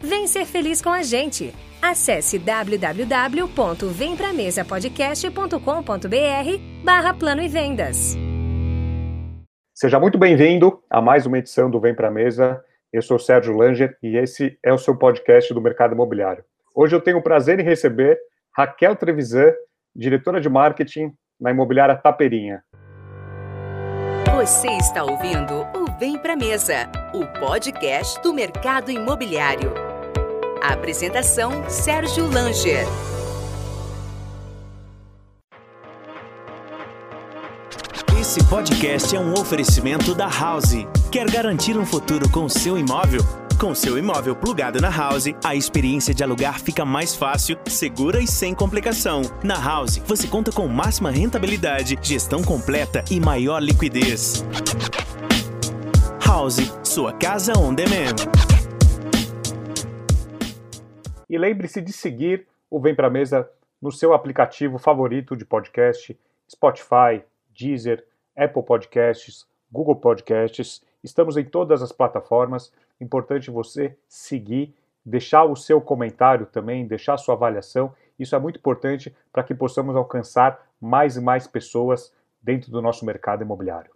Vem ser feliz com a gente. Acesse www.vempramesapodcast.com.br barra Plano e Vendas. Seja muito bem-vindo a mais uma edição do Vem Pra Mesa. Eu sou Sérgio Langer e esse é o seu podcast do mercado imobiliário. Hoje eu tenho o prazer em receber Raquel Trevisan, diretora de marketing na imobiliária Taperinha. Você está ouvindo o Vem Pra Mesa, o podcast do mercado imobiliário. A apresentação: Sérgio Langer. Esse podcast é um oferecimento da House. Quer garantir um futuro com seu imóvel? Com seu imóvel plugado na House, a experiência de alugar fica mais fácil, segura e sem complicação. Na House, você conta com máxima rentabilidade, gestão completa e maior liquidez. House, sua casa on demand. E lembre-se de seguir o Vem Pra Mesa no seu aplicativo favorito de podcast, Spotify, Deezer, Apple Podcasts, Google Podcasts. Estamos em todas as plataformas importante você seguir, deixar o seu comentário também, deixar sua avaliação. Isso é muito importante para que possamos alcançar mais e mais pessoas dentro do nosso mercado imobiliário.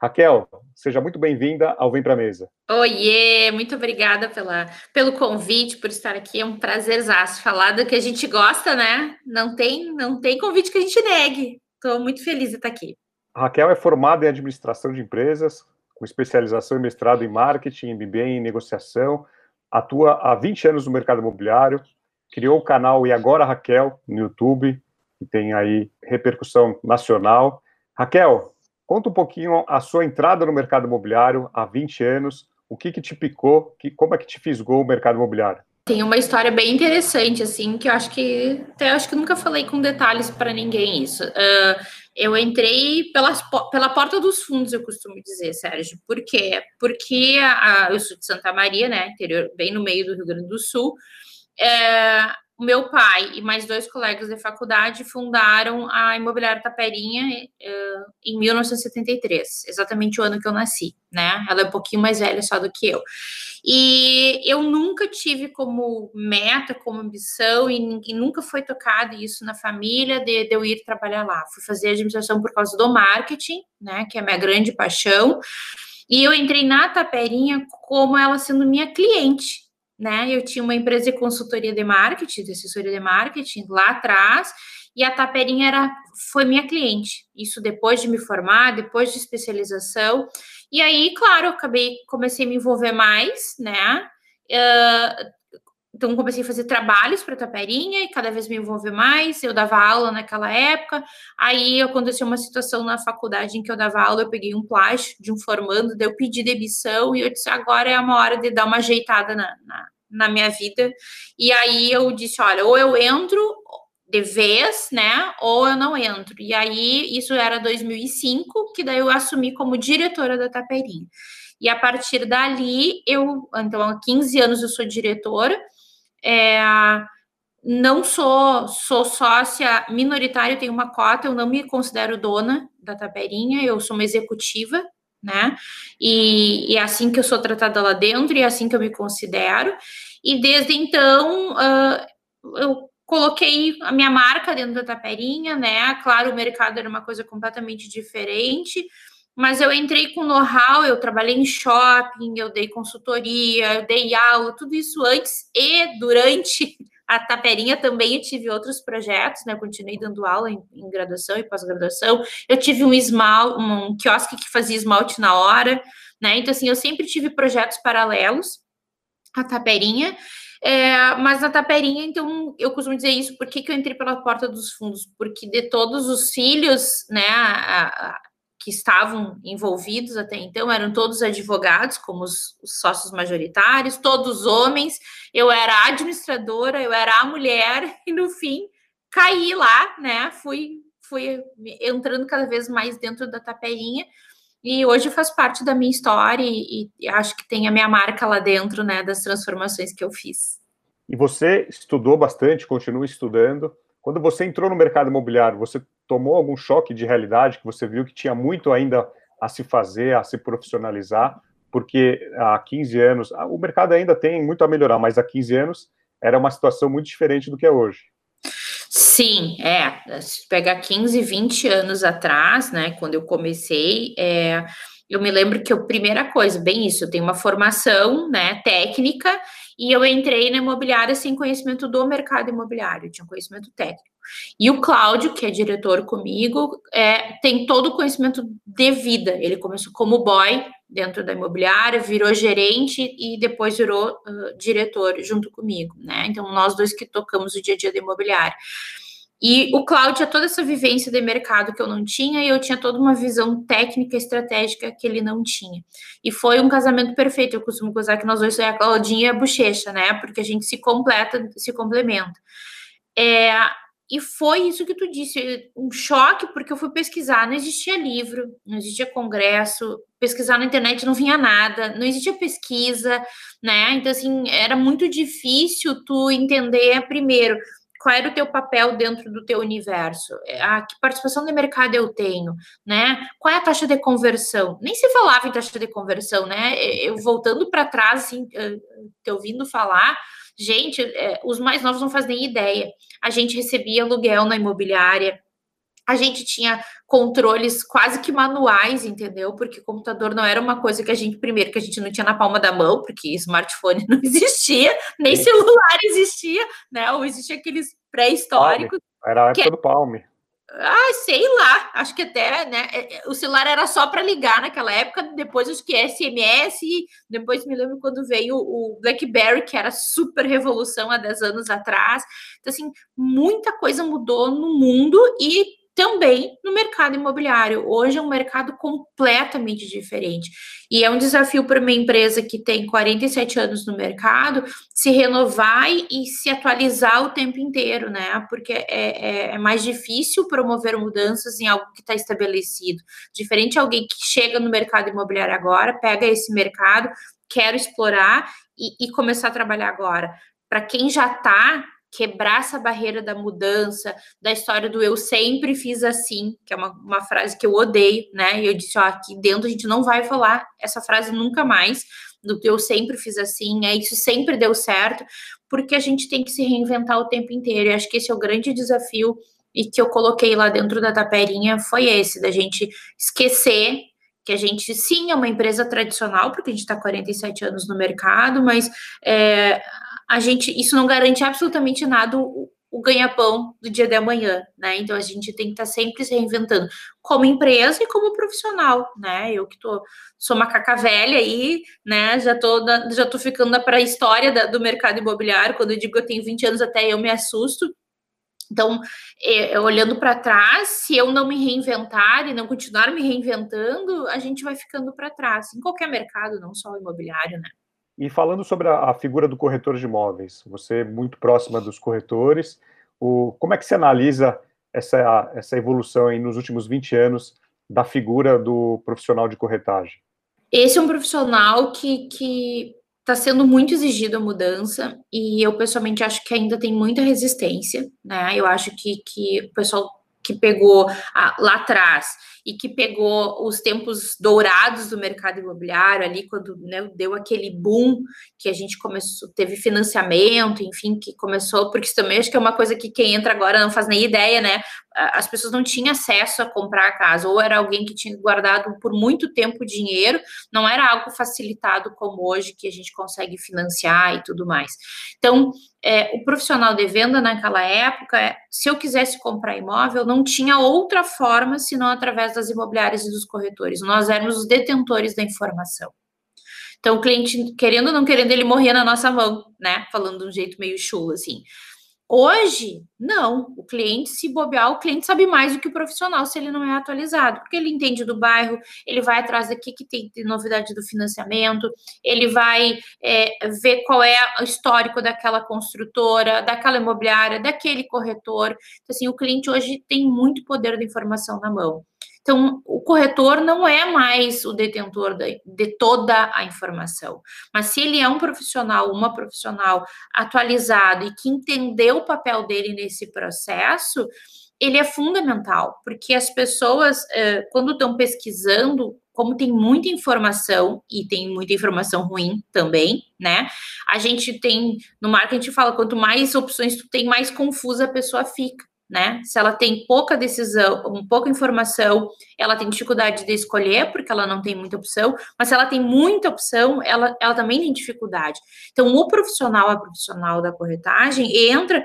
Raquel, seja muito bem-vinda ao Vem Pra Mesa. Oiê, muito obrigada pela, pelo convite, por estar aqui. É um prazerzaço falar do que a gente gosta, né? Não tem, não tem convite que a gente negue. Estou muito feliz de estar aqui. Raquel é formada em administração de empresas, com especialização e mestrado em marketing, MBA em negociação, atua há 20 anos no mercado imobiliário, criou o canal E Agora Raquel no YouTube, que tem aí repercussão nacional. Raquel, conta um pouquinho a sua entrada no mercado imobiliário há 20 anos, o que, que te picou, que, como é que te fisgou o mercado imobiliário? Tem uma história bem interessante, assim, que eu acho que até acho que nunca falei com detalhes para ninguém isso. Uh, eu entrei pelas, pela porta dos fundos, eu costumo dizer, Sérgio. Por quê? Porque a, eu sou de Santa Maria, né, interior, bem no meio do Rio Grande do Sul. É, o meu pai e mais dois colegas da faculdade fundaram a Imobiliária Taperinha uh, em 1973, exatamente o ano que eu nasci, né? Ela é um pouquinho mais velha só do que eu. E eu nunca tive como meta, como ambição, e, ninguém, nunca foi tocado isso na família de, de eu ir trabalhar lá. Fui fazer administração por causa do marketing, né? Que é a minha grande paixão. E eu entrei na Taperinha como ela sendo minha cliente, né? Eu tinha uma empresa de consultoria de marketing, de assessoria de marketing lá atrás, e a Taperinha era, foi minha cliente. Isso depois de me formar, depois de especialização. E aí, claro, acabei, comecei a me envolver mais, né? Uh, então, comecei a fazer trabalhos para Taperinha e cada vez me envolver mais. Eu dava aula naquela época. Aí aconteceu uma situação na faculdade em que eu dava aula, eu peguei um plástico de um formando, daí eu pedi demissão e eu disse: agora é uma hora de dar uma ajeitada na, na, na minha vida. E aí eu disse: olha, ou eu entro de vez, né? Ou eu não entro. E aí, isso era 2005, que daí eu assumi como diretora da Taperinha. E a partir dali, eu, então, há 15 anos eu sou diretora. É, não sou, sou sócia minoritária, tenho uma cota, eu não me considero dona da Taperinha, eu sou uma executiva, né? E, e é assim que eu sou tratada lá dentro, e é assim que eu me considero. E desde então, uh, eu coloquei a minha marca dentro da taperinha, né? Claro, o mercado era uma coisa completamente diferente, mas eu entrei com know-how, eu trabalhei em shopping, eu dei consultoria, eu dei aula, tudo isso antes e durante a Taperinha também eu tive outros projetos, né? Eu continuei dando aula em, em graduação e pós-graduação. Eu tive um esmalte, um quiosque que fazia esmalte na hora, né? Então, assim, eu sempre tive projetos paralelos à Taperinha. É, mas na Taperinha, então, eu costumo dizer isso, por que, que eu entrei pela porta dos fundos? Porque de todos os filhos, né, a, a, que estavam envolvidos até então eram todos advogados, como os, os, sócios majoritários, todos homens. Eu era administradora, eu era a mulher, e no fim caí lá, né? Fui, fui entrando cada vez mais dentro da taperinha. E hoje faz parte da minha história e, e acho que tem a minha marca lá dentro, né, das transformações que eu fiz. E você estudou bastante, continua estudando. Quando você entrou no mercado imobiliário, você tomou algum choque de realidade que você viu que tinha muito ainda a se fazer, a se profissionalizar? Porque há 15 anos, ah, o mercado ainda tem muito a melhorar, mas há 15 anos era uma situação muito diferente do que é hoje. Sim, é. Se pegar 15, 20 anos atrás, né, quando eu comecei, é, eu me lembro que a primeira coisa, bem isso, eu tenho uma formação, né, técnica, e eu entrei na imobiliária sem conhecimento do mercado imobiliário, tinha conhecimento técnico. E o Cláudio, que é diretor comigo, é, tem todo o conhecimento de vida. Ele começou como boy dentro da imobiliária, virou gerente e depois virou uh, diretor junto comigo, né? Então, nós dois que tocamos o dia a dia da imobiliária. E o Cláudio tinha toda essa vivência de mercado que eu não tinha, e eu tinha toda uma visão técnica estratégica que ele não tinha. E foi um casamento perfeito. Eu costumo usar que nós dois é a Claudinha e a bochecha, né? Porque a gente se completa, se complementa. É, e foi isso que tu disse, um choque, porque eu fui pesquisar, não existia livro, não existia congresso, pesquisar na internet não vinha nada, não existia pesquisa, né? Então, assim, era muito difícil tu entender primeiro qual era o teu papel dentro do teu universo? É, a que participação de mercado eu tenho, né? Qual é a taxa de conversão? Nem se falava em taxa de conversão, né? Eu voltando para trás, assim, te ouvindo falar, gente, é, os mais novos não fazem nem ideia. A gente recebia aluguel na imobiliária, a gente tinha controles quase que manuais, entendeu? Porque computador não era uma coisa que a gente, primeiro, que a gente não tinha na palma da mão, porque smartphone não existia, nem celular existia, né? Ou existia aqueles pré-históricos. Era a época que... do Palme. Ah, sei lá, acho que até, né? É, é, o celular era só para ligar naquela época, depois acho que SMS, depois me lembro quando veio o BlackBerry, que era super revolução há 10 anos atrás. Então, assim, muita coisa mudou no mundo e também no mercado imobiliário. Hoje é um mercado completamente diferente. E é um desafio para uma empresa que tem 47 anos no mercado se renovar e se atualizar o tempo inteiro, né? Porque é, é, é mais difícil promover mudanças em algo que está estabelecido. Diferente de alguém que chega no mercado imobiliário agora, pega esse mercado, quer explorar e, e começar a trabalhar agora. Para quem já está quebrar essa barreira da mudança, da história do eu sempre fiz assim, que é uma, uma frase que eu odeio, né? E eu disse, ó, aqui dentro a gente não vai falar essa frase nunca mais, do eu sempre fiz assim, é isso sempre deu certo, porque a gente tem que se reinventar o tempo inteiro. E acho que esse é o grande desafio e que eu coloquei lá dentro da taperinha foi esse, da gente esquecer que a gente sim é uma empresa tradicional, porque a gente está 47 anos no mercado, mas é, a gente, isso não garante absolutamente nada o, o ganha-pão do dia de amanhã, né? Então a gente tem que estar tá sempre se reinventando como empresa e como profissional, né? Eu que tô, sou macaca velha aí, né? Já tô, na, já tô ficando para a história do mercado imobiliário. Quando eu digo que eu tenho 20 anos, até eu me assusto. Então, é, olhando para trás, se eu não me reinventar e não continuar me reinventando, a gente vai ficando para trás, em qualquer mercado, não só o imobiliário, né? E falando sobre a, a, figura do corretor de imóveis, você é muito próxima dos corretores, o, como é que você analisa essa, essa evolução aí nos últimos 20 anos da figura do profissional de corretagem? Esse é um profissional que está sendo muito exigido a mudança e eu pessoalmente acho que ainda tem muita resistência, né? Eu acho que, que o pessoal que pegou a, lá atrás e que pegou os tempos dourados do mercado imobiliário ali quando né, deu aquele boom que a gente começou, teve financiamento, enfim, que começou, porque isso também acho que é uma coisa que quem entra agora não faz nem ideia, né? as pessoas não tinham acesso a comprar a casa, ou era alguém que tinha guardado por muito tempo dinheiro, não era algo facilitado como hoje, que a gente consegue financiar e tudo mais. Então, é, o profissional de venda naquela época, se eu quisesse comprar imóvel, não tinha outra forma senão através das imobiliárias e dos corretores. Nós éramos os detentores da informação. Então, o cliente, querendo ou não querendo, ele morria na nossa mão, né? Falando de um jeito meio chulo, assim. Hoje, não. O cliente, se bobear, o cliente sabe mais do que o profissional se ele não é atualizado, porque ele entende do bairro, ele vai atrás daqui que tem de novidade do financiamento, ele vai é, ver qual é o histórico daquela construtora, daquela imobiliária, daquele corretor. Então, assim, o cliente hoje tem muito poder de informação na mão. Então, o corretor não é mais o detentor de, toda a informação, mas se ele é um profissional, uma profissional atualizado e que entendeu o papel dele nesse processo, ele é fundamental, porque as pessoas, eh, quando estão pesquisando, como tem muita informação, e tem muita informação ruim também, né? A gente tem, no marketing, fala, quanto mais opções tu tem, mais confusa a pessoa fica né? Se ela tem pouca decisão, pouca informação, ela tem dificuldade de escolher, porque ela não tem muita opção, mas se ela tem muita opção, ela, ela também tem dificuldade. Então, o profissional, a profissional da corretagem, entra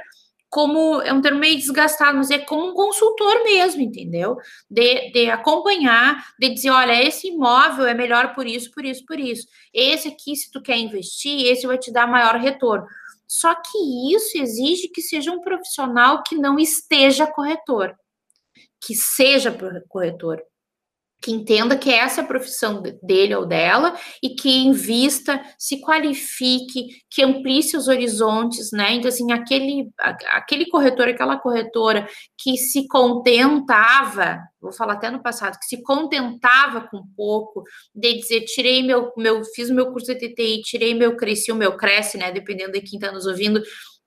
como, é um termo meio desgastado, mas é como um consultor mesmo, entendeu? De, de acompanhar, de dizer, olha, esse imóvel é melhor por isso, por isso, por isso. Esse aqui, se tu quer investir, esse vai te dar maior retorno. Só que isso exige que seja um profissional que não esteja corretor, que seja corretor que entenda que essa é a profissão dele ou dela e que invista, se qualifique, que amplie seus horizontes, né? Então, assim, aquele, aquele corretor, aquela corretora que se contentava, vou falar até no passado, que se contentava com pouco, de dizer, tirei meu, meu fiz meu curso de TTI, tirei meu cresci, o meu cresce, né? Dependendo de quem está nos ouvindo,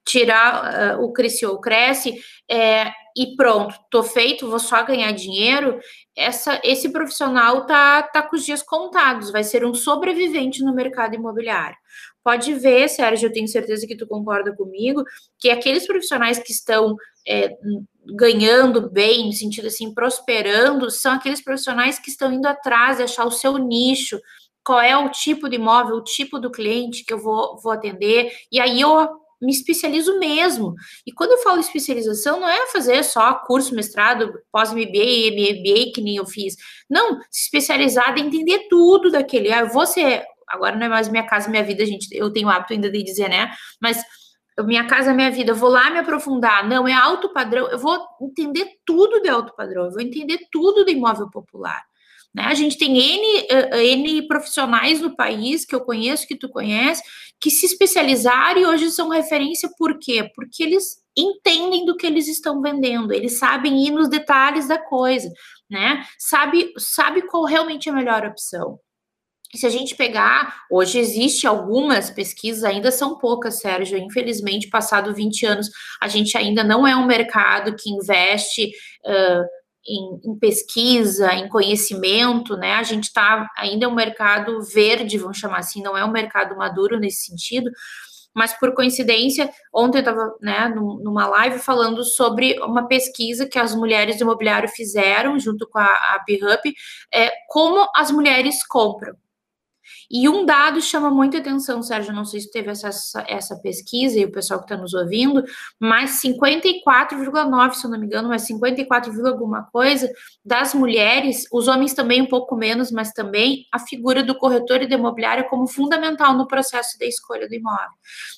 tirar uh, o cresce ou cresce, é, e pronto, tô feito, vou só ganhar dinheiro, essa, esse profissional tá, tá com os dias contados, vai ser um sobrevivente no mercado imobiliário. Pode ver, Sérgio, eu tenho certeza que tu concorda comigo, que aqueles profissionais que estão é, ganhando bem, no sentido assim, prosperando, são aqueles profissionais que estão indo atrás achar o seu nicho, qual é o tipo de imóvel, o tipo do cliente que eu vou, vou atender, e aí eu me especializo mesmo. E quando eu falo especialização, não é fazer só curso, mestrado, pós-MBA, MBA, que nem eu fiz. Não, se especializar em entender tudo daquele. Ah, você, agora não é mais minha casa, minha vida, gente, eu tenho hábito ainda de dizer, né? Mas minha casa, minha vida, eu vou lá me aprofundar. Não, é alto padrão, eu vou entender tudo de alto padrão, eu vou entender tudo do imóvel popular. Né? A gente tem N, uh, N profissionais no país que eu conheço, que tu conhece, que se especializaram e hoje são referência por quê? Porque eles entendem do que eles estão vendendo, eles sabem ir nos detalhes da coisa, né? Sabe, sabe qual realmente é a melhor opção. se a gente pegar, hoje existe algumas pesquisas, ainda são poucas, Sérgio. Infelizmente, passado 20 anos, a gente ainda não é um mercado que investe uh, em, em, pesquisa, em conhecimento, né? A gente está ainda é um mercado verde, vamos chamar assim, não é um mercado maduro nesse sentido. Mas por coincidência, ontem eu estava né, numa live falando sobre uma pesquisa que as mulheres do imobiliário fizeram junto com a, a BHUP, é, como as mulheres compram. E um dado chama muita atenção, Sérgio, não sei se teve essa, essa pesquisa e o pessoal que está nos ouvindo, mas 54,9, se eu não me engano, mas 54, alguma coisa das mulheres, os homens também um pouco menos, mas também a figura do corretor e da imobiliária como fundamental no processo da escolha do imóvel.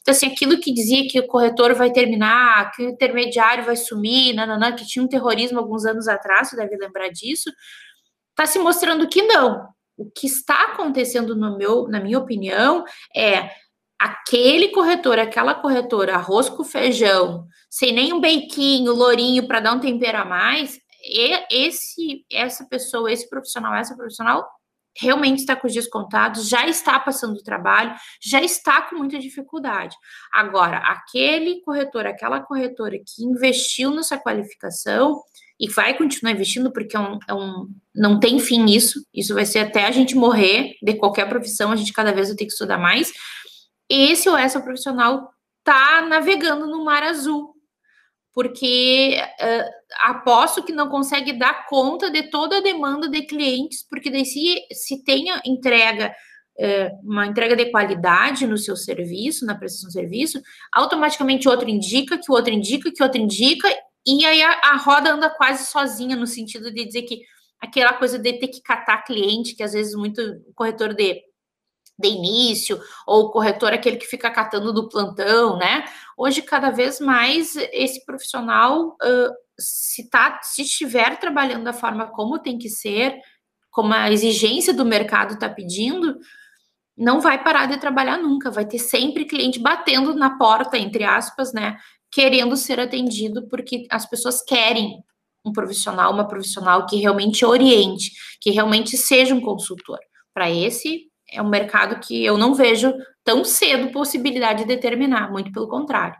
Então, assim, aquilo que dizia que o corretor vai terminar, que o intermediário vai sumir, nananã, que tinha um terrorismo alguns anos atrás, você deve lembrar disso, está se mostrando que não, o que está acontecendo no meu, na minha opinião, é aquele corretor, aquela corretora, arroz com feijão, sem nem um beiquinho, lourinho para dar um tempero a mais, e esse, essa pessoa, esse profissional, essa profissional realmente está com os dias contados, já está passando o trabalho, já está com muita dificuldade. Agora, aquele corretor, aquela corretora que investiu nessa qualificação, e vai continuar investindo porque é um, é um, não tem fim isso, isso vai ser até a gente morrer de qualquer profissão, a gente cada vez vai ter que estudar mais. Esse ou essa profissional tá navegando no mar azul. porque uh, aposto que não consegue dar conta de toda a demanda de clientes, porque daí se, se tenha entrega, uma entrega de qualidade no seu serviço, na prestação de serviço, automaticamente outro indica, que o outro indica, que o outro indica, e aí a, a roda anda quase sozinha, no sentido de dizer que aquela coisa de ter que catar cliente, que às vezes muito corretor de de início, ou corretor aquele que fica catando do plantão, né? Hoje, cada vez mais, esse profissional, uh, se, tá, se estiver trabalhando da forma como tem que ser, como a exigência do mercado está pedindo, não vai parar de trabalhar nunca, vai ter sempre cliente batendo na porta, entre aspas, né? Querendo ser atendido, porque as pessoas querem um profissional, uma profissional que realmente oriente, que realmente seja um consultor. Para esse, é um mercado que eu não vejo tão cedo possibilidade de determinar, muito pelo contrário.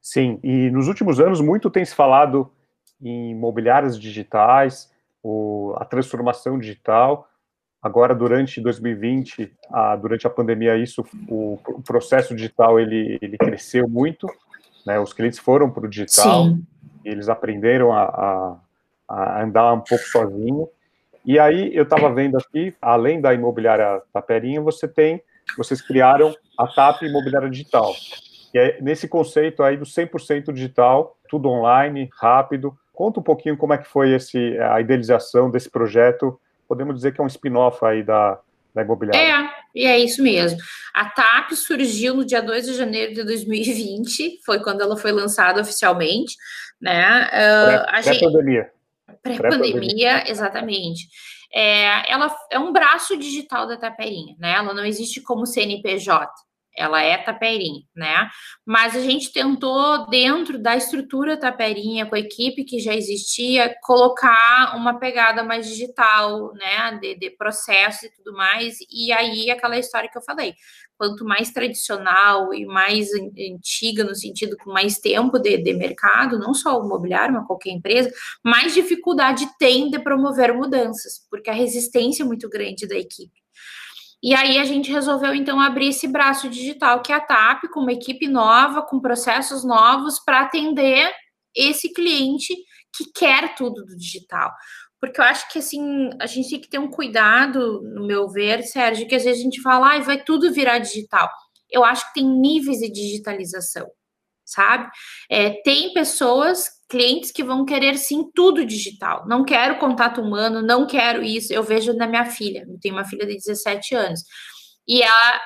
Sim, e nos últimos anos muito tem se falado em imobiliárias digitais, o, a transformação digital. Agora, durante 2020, a, durante a pandemia, isso, o, o, processo digital ele, ele cresceu muito. Né, os clientes foram para o digital, Sim. eles aprenderam a, a, a andar um pouco sozinho. E aí eu estava vendo aqui, além da imobiliária Taperinha, você tem, vocês criaram a TAP Imobiliária Digital. E é nesse conceito aí do 100% digital, tudo online, rápido. Conta um pouquinho como é que foi esse, a idealização desse projeto. Podemos dizer que é um spin-off aí da, da imobiliária. É, e é isso mesmo. A TAP surgiu no dia 2 de janeiro de 2020, foi quando ela foi lançada oficialmente, né? Uh, Pré, a gente... pandemia Pré-pandemia, exatamente. É, ela é um braço digital da Taperinha, né? Ela não existe como CNPJ, ela é Taperinha, né? Mas a gente tentou, dentro da estrutura Taperinha, com a equipe que já existia, colocar uma pegada mais digital, né? De, de processo e tudo mais. E aí, aquela história que eu falei quanto mais tradicional e mais antiga, no sentido com mais tempo de, de mercado, não só o imobiliário, mas qualquer empresa, mais dificuldade tem de promover mudanças, porque a resistência é muito grande da equipe. E aí a gente resolveu então abrir esse braço digital que é a TAP, com uma equipe nova, com processos novos para atender esse cliente que quer tudo do digital porque eu acho que assim a gente tem que ter um cuidado, no meu ver, Sérgio, que às vezes a gente fala, ah, vai tudo virar digital. Eu acho que tem níveis de digitalização, sabe? É, tem pessoas, clientes que vão querer sim tudo digital. Não quero contato humano, não quero isso. Eu vejo na minha filha, eu tenho uma filha de 17 anos. E ela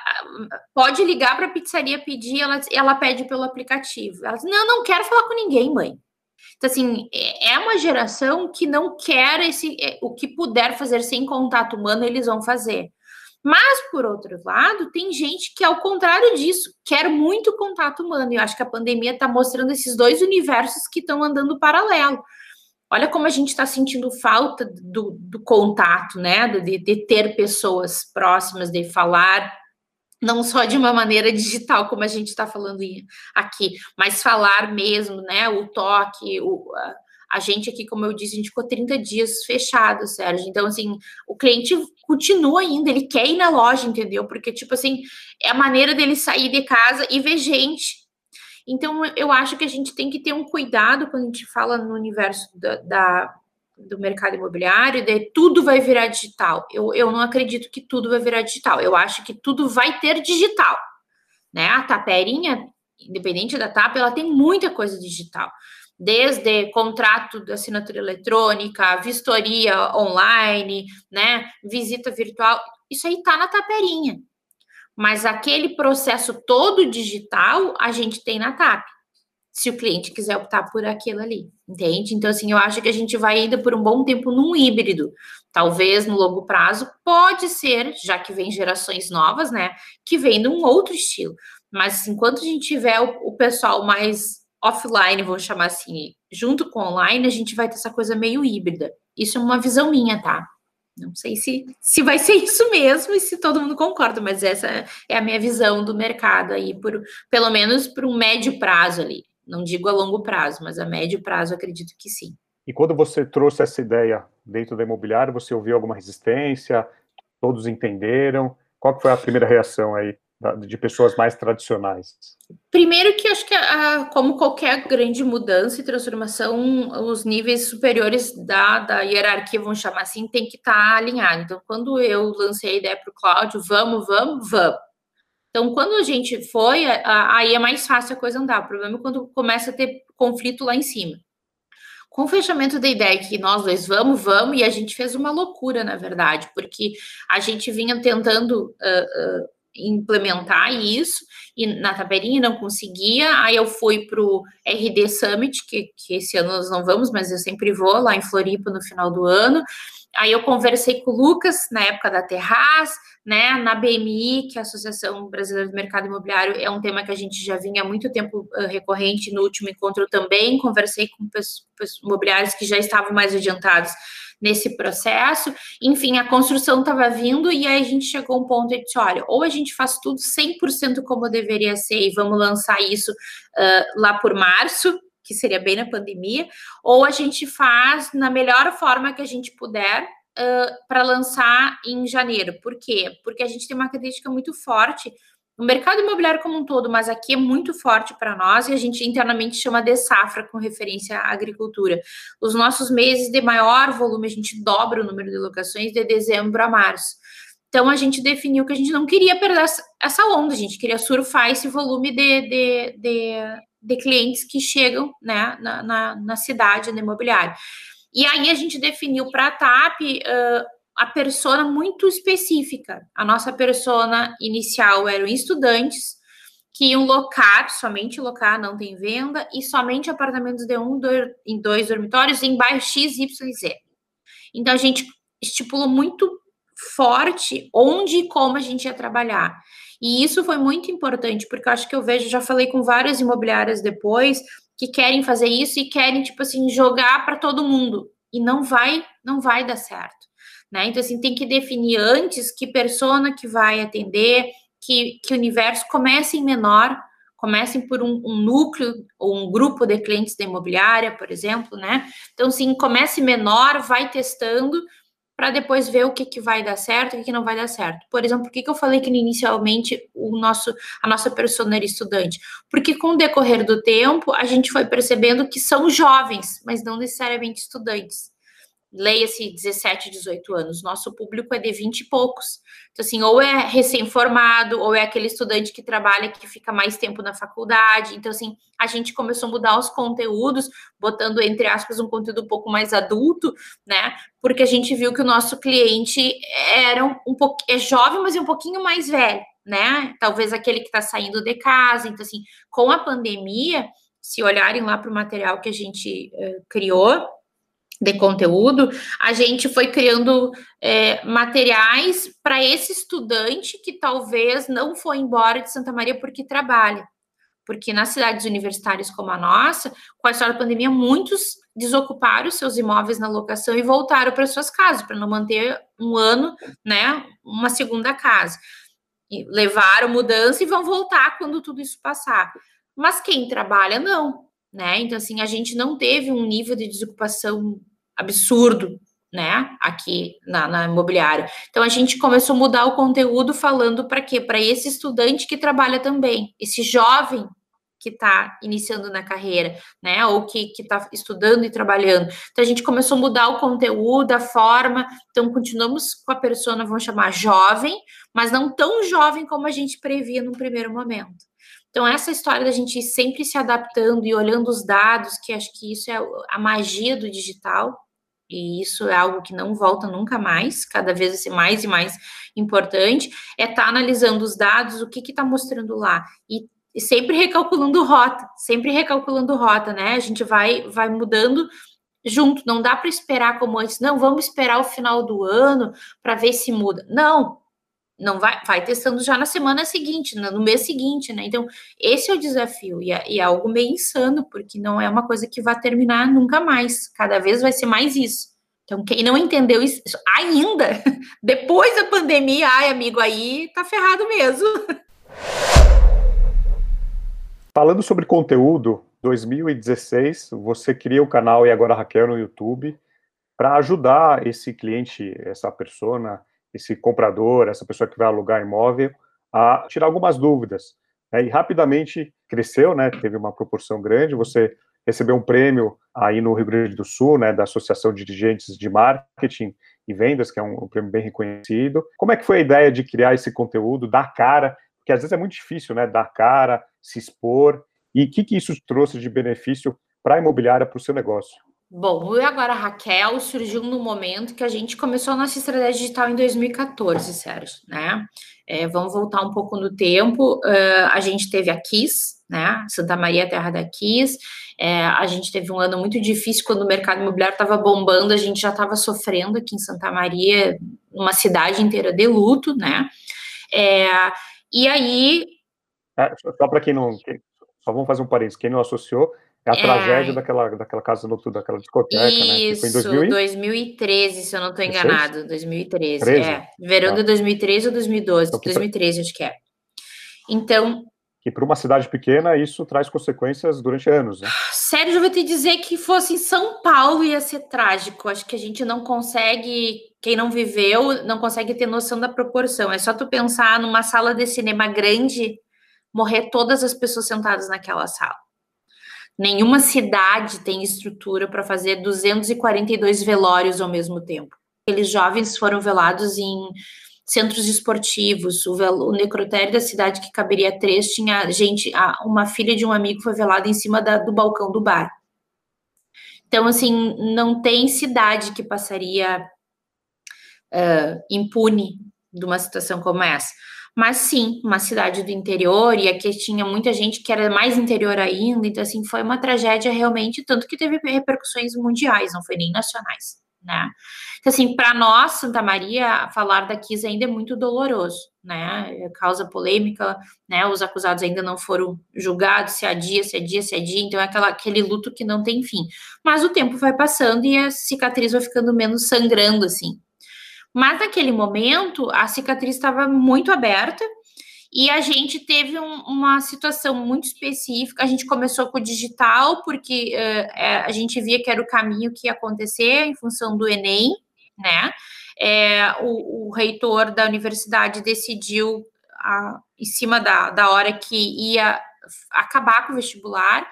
pode ligar para a pizzaria pedir, ela, ela pede pelo aplicativo. Ela diz: Não, não quero falar com ninguém, mãe. Então, assim, é, é uma geração que não quer esse. É, o que puder fazer sem contato humano, eles vão fazer. Mas, por outro lado, tem gente que, ao contrário disso, quer muito contato humano. E eu acho que a pandemia está mostrando esses dois universos que estão andando paralelo. Olha como a gente está sentindo falta do, do contato, né? De, de, ter pessoas próximas, de falar não só de uma maneira digital, como a gente está falando aqui, mas falar mesmo, né? O toque, o, a, gente aqui, como eu disse, a gente ficou 30 dias fechado, Sérgio. Então, assim, o cliente continua ainda, ele quer ir na loja, entendeu? Porque, tipo assim, é a maneira dele sair de casa e ver gente. Então, eu acho que a gente tem que ter um cuidado quando a gente fala no universo da, da do mercado imobiliário, de tudo vai virar digital. Eu, eu não acredito que tudo vai virar digital. Eu acho que tudo vai ter digital. Né? A taperinha, independente da tapa, ela tem muita coisa digital. Desde contrato de assinatura eletrônica, vistoria online, né? Visita virtual, isso aí tá na taperinha. Mas aquele processo todo digital a gente tem na TAP se o cliente quiser optar por aquilo ali, entende? Então, assim, eu acho que a gente vai ainda por um bom tempo num híbrido. Talvez no longo prazo, pode ser, já que vem gerações novas, né, que vem num outro estilo. Mas enquanto a gente tiver o, o pessoal mais offline, vou chamar assim, junto com online, a gente vai ter essa coisa meio híbrida. Isso é uma visão minha, tá? Não sei se, se vai ser isso mesmo e se todo mundo concorda, mas essa é a minha visão do mercado aí, por, pelo menos por um médio prazo ali. Não digo a longo prazo, mas a médio prazo acredito que sim. E quando você trouxe essa ideia dentro da imobiliária, você ouviu alguma resistência? Todos entenderam? Qual foi a primeira reação aí de pessoas mais tradicionais? Primeiro que acho que, como qualquer grande mudança e transformação, os níveis superiores da, da hierarquia, vamos chamar assim, tem que estar tá alinhado. Então, quando eu lancei a ideia para o Cláudio, vamos, vamos, vamos. Então, quando a gente foi, aí é mais fácil a coisa andar. O problema é quando começa a ter conflito lá em cima. Com o fechamento da ideia que nós dois vamos, vamos, e a gente fez uma loucura, na verdade, porque a gente vinha tentando uh, uh, implementar isso e na tabelinha não conseguia. Aí eu fui para o RD Summit, que, que esse ano nós não vamos, mas eu sempre vou lá em Floripa no final do ano. Aí eu conversei com o Lucas na época da Terraz, né? Na BMI, que é a Associação Brasileira do Mercado Imobiliário, é um tema que a gente já vinha há muito tempo uh, recorrente. No último encontro também conversei com imobiliários que já estavam mais adiantados nesse processo. Enfim, a construção estava vindo e aí a gente chegou a um ponto e disse: olha, ou a gente faz tudo 100% como deveria ser e vamos lançar isso uh, lá por março, que seria bem na pandemia, ou a gente faz na melhor forma que a gente puder. Uh, para lançar em janeiro. Por quê? Porque a gente tem uma característica muito forte no mercado imobiliário como um todo, mas aqui é muito forte para nós e a gente internamente chama de safra com referência à agricultura. Os nossos meses de maior volume, a gente dobra o número de locações de dezembro a março. Então a gente definiu que a gente não queria perder essa onda, a gente queria surfar esse volume de, de, de, de clientes que chegam né, na, na, na cidade no imobiliário. E aí a gente definiu para a TAP uh, a persona muito específica. A nossa persona inicial eram estudantes que iam locar, somente locar, não tem venda, e somente apartamentos de um em dois dormitórios em bairro X, Y e Z. Então a gente estipulou muito forte onde e como a gente ia trabalhar. E isso foi muito importante, porque acho que eu vejo, já falei com várias imobiliárias depois, que querem fazer isso e querem, tipo assim, jogar para todo mundo. E não vai, não vai dar certo. Né? Então, assim, tem que definir antes que persona que vai atender, que, que universo comecem menor, comecem por um, um, núcleo ou um grupo de clientes da imobiliária, por exemplo, né? Então, sim, comece menor, vai testando para depois ver o que, que vai dar certo e o que, que não vai dar certo. Por exemplo, por que, que eu falei que inicialmente o nosso, a nossa persona era estudante? Porque com o decorrer do tempo, a gente foi percebendo que são jovens, mas não necessariamente estudantes leia-se 17, 18 anos, nosso público é de 20 e poucos. Então, assim, ou é recém-formado, ou é aquele estudante que trabalha, que fica mais tempo na faculdade. Então, assim, a gente começou a mudar os conteúdos, botando, entre aspas, um conteúdo um pouco mais adulto, né? Porque a gente viu que o nosso cliente era um, um pouco, é jovem, mas é um pouquinho mais velho, né? Talvez aquele que está saindo de casa. Então, assim, com a pandemia, se olharem lá para o material que a gente uh, criou, de conteúdo, a gente foi criando é, materiais para esse estudante que talvez não foi embora de Santa Maria porque trabalha. Porque nas cidades universitárias como a nossa, com a história da pandemia, muitos desocuparam seus imóveis na locação e voltaram para suas casas, para não manter um ano, né, uma segunda casa. E levaram mudança e vão voltar quando tudo isso passar. Mas quem trabalha, não né? Então, assim, a gente não teve um nível de desocupação absurdo, né? Aqui na, na imobiliária. Então, a gente começou a mudar o conteúdo falando para quê? Para esse estudante que trabalha também, esse jovem que está iniciando na carreira, né? Ou que está estudando e trabalhando. Então, a gente começou a mudar o conteúdo, a forma. Então, continuamos com a persona, vamos chamar jovem, mas não tão jovem como a gente previa no primeiro momento. Então, essa história da gente sempre se adaptando e olhando os dados, que acho que isso é a magia do digital, e isso é algo que não volta nunca mais, cada vez vai ser mais e mais importante, é estar tá analisando os dados, o que está mostrando lá, e, e, sempre recalculando rota, sempre recalculando rota, né? A gente vai, vai mudando junto, não dá para esperar como antes, não, vamos esperar o final do ano para ver se muda. Não, não vai, vai testando já na semana seguinte, no mês seguinte, né? Então, esse é o desafio, e é, e é, algo meio insano, porque não é uma coisa que vai terminar nunca mais, cada vez vai ser mais isso. Então, quem não entendeu isso ainda, depois da pandemia, ai, amigo, aí tá ferrado mesmo. Falando sobre conteúdo, 2016, você cria o canal E Agora Raquel no YouTube para ajudar esse cliente, essa persona, esse comprador, essa pessoa que vai alugar imóvel, a tirar algumas dúvidas. Né? E rapidamente cresceu, né? Teve uma proporção grande. Você recebeu um prêmio aí no Rio Grande do Sul, né? Da Associação de Dirigentes de Marketing e Vendas, que é um, um prêmio bem reconhecido. Como é que foi a ideia de criar esse conteúdo, dar cara? Porque às vezes é muito difícil, né? Dar cara, se expor. E o que, que isso trouxe de benefício para a imobiliária, para o seu negócio? Bom, e agora Raquel surgiu no momento que a gente começou a nossa estratégia digital em 2014, Sérgio, né? É, vamos voltar um pouco no tempo. Uh, a gente teve a Kiss, né? Santa Maria, terra da Kiss. É, a gente teve um ano muito difícil quando o mercado imobiliário estava bombando, a gente já estava sofrendo aqui em Santa Maria, uma cidade inteira de luto, né? É, e aí. É, só para quem não. Só vamos fazer um parênteses, quem não associou, é a é... tragédia daquela, daquela casa noturna, daquela discoteca, Isso, né? Isso, 2000 2013, se eu não estou enganado. 2013. 13? É. Verão ah. de 2013 ou 2012? Então, 2013, pra... acho que é. Então. Que para uma cidade pequena, isso traz consequências durante anos, né? Sério, eu vou te dizer que fosse em São Paulo ia ser trágico. Acho que a gente não consegue, quem não viveu, não consegue ter noção da proporção. É só tu pensar numa sala de cinema grande, morrer todas as pessoas sentadas naquela sala. Nenhuma cidade tem estrutura para fazer 242 velórios ao mesmo tempo. Aqueles jovens foram velados em centros esportivos. O, o necrotério da cidade, que caberia três, tinha gente, uma filha de um amigo foi velada em cima da, do balcão do bar. Então, assim, não tem cidade que passaria uh, impune de uma situação como essa. Mas sim, uma cidade do interior, e aqui tinha muita gente que era mais interior ainda, então assim, foi uma tragédia realmente, tanto que teve repercussões mundiais, não foi nem nacionais, né? Então assim, para nós, Santa Maria, falar da Kiss ainda é muito doloroso, né? Causa polêmica, né? Os acusados ainda não foram julgados, se adia, se adia, se adia, então é aquela, aquele luto que não tem fim. Mas o tempo vai passando e a cicatriz vai ficando menos sangrando, assim, mas naquele momento, a cicatriz estava muito aberta e a gente teve um, uma situação muito específica. A gente começou com o digital, porque uh, a gente via que era o caminho que ia acontecer em função do Enem, né? É, o, o, reitor da universidade decidiu, a, em cima da, da hora que ia acabar com o vestibular,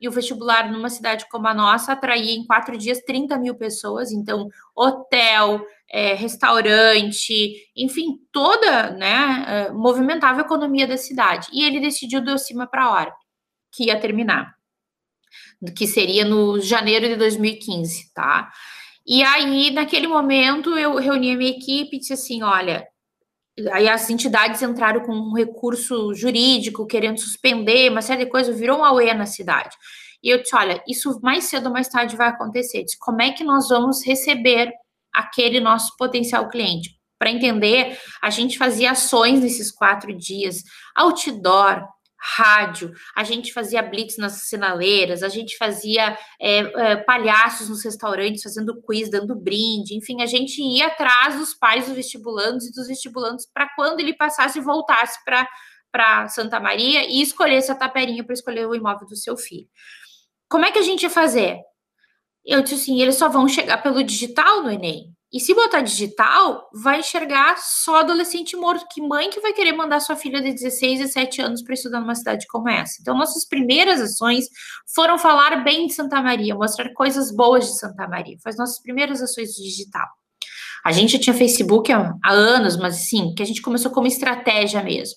e o vestibular numa cidade como a nossa atraía em quatro dias 30 mil pessoas, então hotel, é, restaurante, enfim, toda, né, é, movimentava a economia da cidade. E ele decidiu do cima para a hora, que ia terminar, que seria no janeiro de 2015, tá? E aí, naquele momento, eu reuni a minha equipe e disse assim: olha, aí as entidades entraram com um recurso jurídico, querendo suspender uma série de coisas, virou um auê na cidade. E eu disse: olha, isso mais cedo ou mais tarde vai acontecer. Disse, como é que nós vamos receber aquele nosso potencial cliente. Para entender, a gente fazia ações nesses quatro dias, outdoor, rádio, a gente fazia blitz nas sinaleiras, a gente fazia é, é, palhaços nos restaurantes fazendo quiz, dando brinde, enfim, a gente ia atrás dos pais dos vestibulandos e dos vestibulandos para quando ele passasse e voltasse para Santa Maria e escolhesse a taperinha para escolher o imóvel do seu filho. Como é que a gente ia fazer? Eu disse assim, eles só vão chegar pelo digital no Enem. E se botar digital, vai enxergar só adolescente morto. Que mãe que vai querer mandar sua filha de 16 e 7 anos para estudar numa cidade como essa? Então, nossas primeiras ações foram falar bem de Santa Maria, mostrar coisas boas de Santa Maria. Faz nossas primeiras ações de digital. A gente já tinha Facebook há, há anos, mas sim, que a gente começou como estratégia mesmo.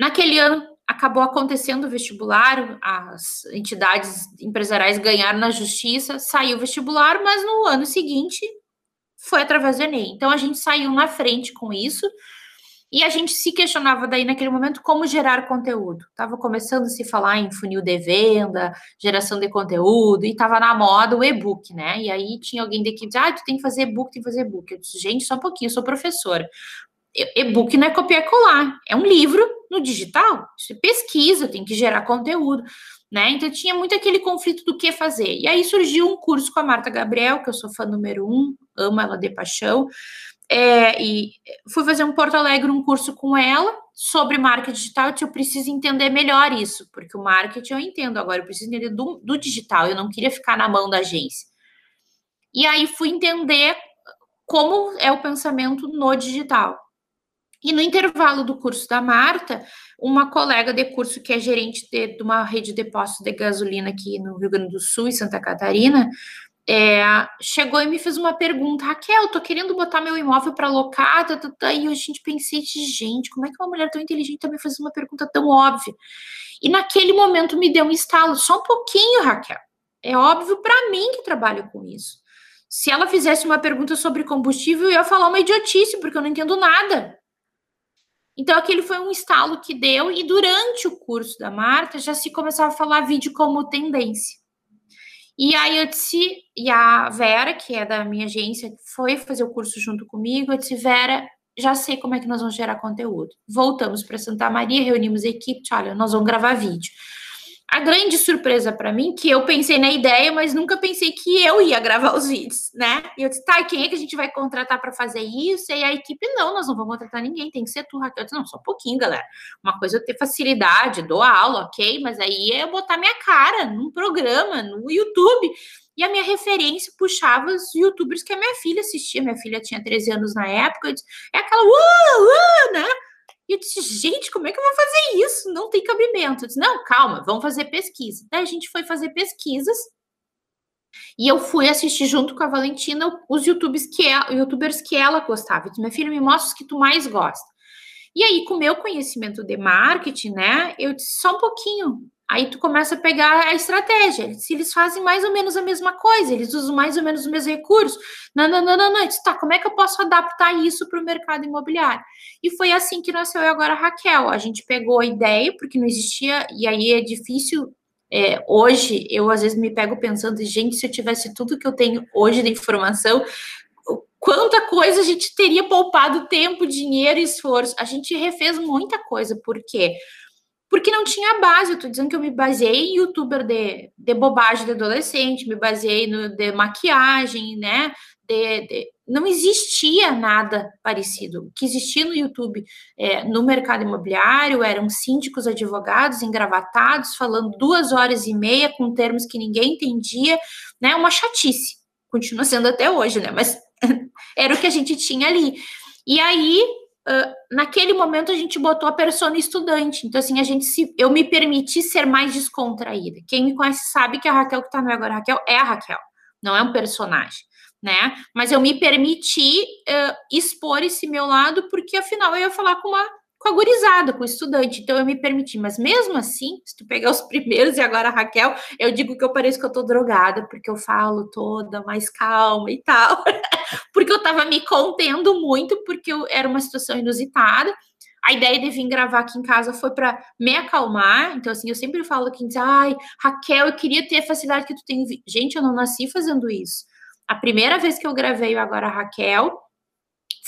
Naquele ano, acabou acontecendo o vestibular, as entidades empresariais ganharam na justiça, saiu o vestibular, mas no ano seguinte foi através do Enem. Então a gente saiu na frente com isso e a gente se questionava daí naquele momento como gerar conteúdo. Tava começando a se falar em funil de venda, geração de conteúdo, e tava na moda o e-book, né? E aí tinha alguém daqui que ah, tu tem que fazer e-book, tem que fazer e-book. Eu disse, gente, só um pouquinho, eu sou professora e-book não é copiar e colar, é um livro no digital. Você pesquisa, tem que gerar conteúdo, né? Então tinha muito aquele conflito do que fazer. E aí surgiu um curso com a Marta Gabriel, que eu sou fã número um, amo ela de paixão. É, e fui fazer um Porto Alegre, um curso com ela sobre marketing digital. Eu preciso entender melhor isso, porque o marketing eu entendo agora, eu preciso entender do, do digital. Eu não queria ficar na mão da agência. E aí fui entender como é o pensamento no digital. E no intervalo do curso da Marta, uma colega de curso que é gerente de, de uma rede de postos de gasolina aqui no Rio Grande do Sul e Santa Catarina, é, chegou e me fez uma pergunta, Raquel, tô querendo botar meu imóvel para alocar, tá, tá, tá, e a gente pensei, gente, como é que uma mulher tão inteligente também faz uma pergunta tão óbvia? E naquele momento me deu um estalo, só um pouquinho, Raquel. É óbvio para mim que trabalho com isso. Se ela fizesse uma pergunta sobre combustível, eu ia falar uma idiotice, porque eu não entendo nada. Então, aquele foi um estalo que deu, e durante o curso da Marta já se começava a falar vídeo como tendência. E aí eu disse, e a Vera, que é da minha agência, foi fazer o curso junto comigo, eu disse, Vera, já sei como é que nós vamos gerar conteúdo. Voltamos para Santa Maria, reunimos a equipe, olha, nós vamos gravar vídeo. A grande surpresa para mim, que eu pensei na ideia, mas nunca pensei que eu ia gravar os vídeos, né? E eu disse, tá, quem é que a gente vai contratar para fazer isso? E a equipe, não, nós não vamos contratar ninguém, tem que ser tu, Raquel. Eu disse, não, só um pouquinho, galera. Uma coisa é eu ter facilidade, dou aula, ok? Mas aí é eu botar minha cara num programa, no YouTube. E a minha referência puxava os youtubers que a minha filha assistia. Minha filha tinha 13 anos na época. É aquela, uh, uh, né? E eu disse, gente, como é que eu vou fazer isso? Não tem cabimento. Eu disse, não, calma, vamos fazer pesquisa. Daí a gente foi fazer pesquisas e eu fui assistir junto com a Valentina os YouTubers que, ela, youtubers que ela gostava. Eu disse, minha filha, me mostra os que tu mais gosta. E aí, com o meu conhecimento de marketing, né, eu disse, só um pouquinho, Aí tu começa a pegar a estratégia. Se eles fazem mais ou menos a mesma coisa, eles usam mais ou menos os mesmos recursos. Não, não, não, não, não. Tá, como é que eu posso adaptar isso para o mercado imobiliário? E foi assim que nasceu agora a Raquel. A gente pegou a ideia, porque não existia, e aí é difícil. É, hoje, eu às vezes me pego pensando, gente, se eu tivesse tudo que eu tenho hoje de informação, quanta coisa a gente teria poupado tempo, dinheiro e esforço. A gente refez muita coisa, por quê? Porque não tinha base. Eu tô dizendo que eu me baseei em youtuber de, de bobagem de adolescente, me baseei no de maquiagem, né? De, de, não existia nada parecido. O que existia no YouTube é, no mercado imobiliário eram síndicos advogados engravatados, falando duas horas e meia com termos que ninguém entendia, né? Uma chatice. Continua sendo até hoje, né? Mas era o que a gente tinha ali. E aí Uh, naquele momento a gente botou a persona estudante. Então, assim, a gente se. Eu me permiti ser mais descontraída. Quem me conhece sabe que a Raquel que tá no Agora Raquel é a Raquel, não é um personagem, né? Mas eu me permiti uh, expor esse meu lado, porque afinal eu ia falar com uma com a gurizada, com o estudante. Então eu me permiti, mas mesmo assim, se tu pegar os primeiros e agora a Raquel, eu digo que eu pareço que eu tô drogada, porque eu falo toda mais calma e tal. porque eu tava me contendo muito, porque eu, era uma situação inusitada. A ideia de vir gravar aqui em casa foi para me acalmar. Então, assim, eu sempre falo aqui, ai, Raquel, eu queria ter a facilidade que tu tem. Gente, eu não nasci fazendo isso. A primeira vez que eu gravei o Agora Raquel,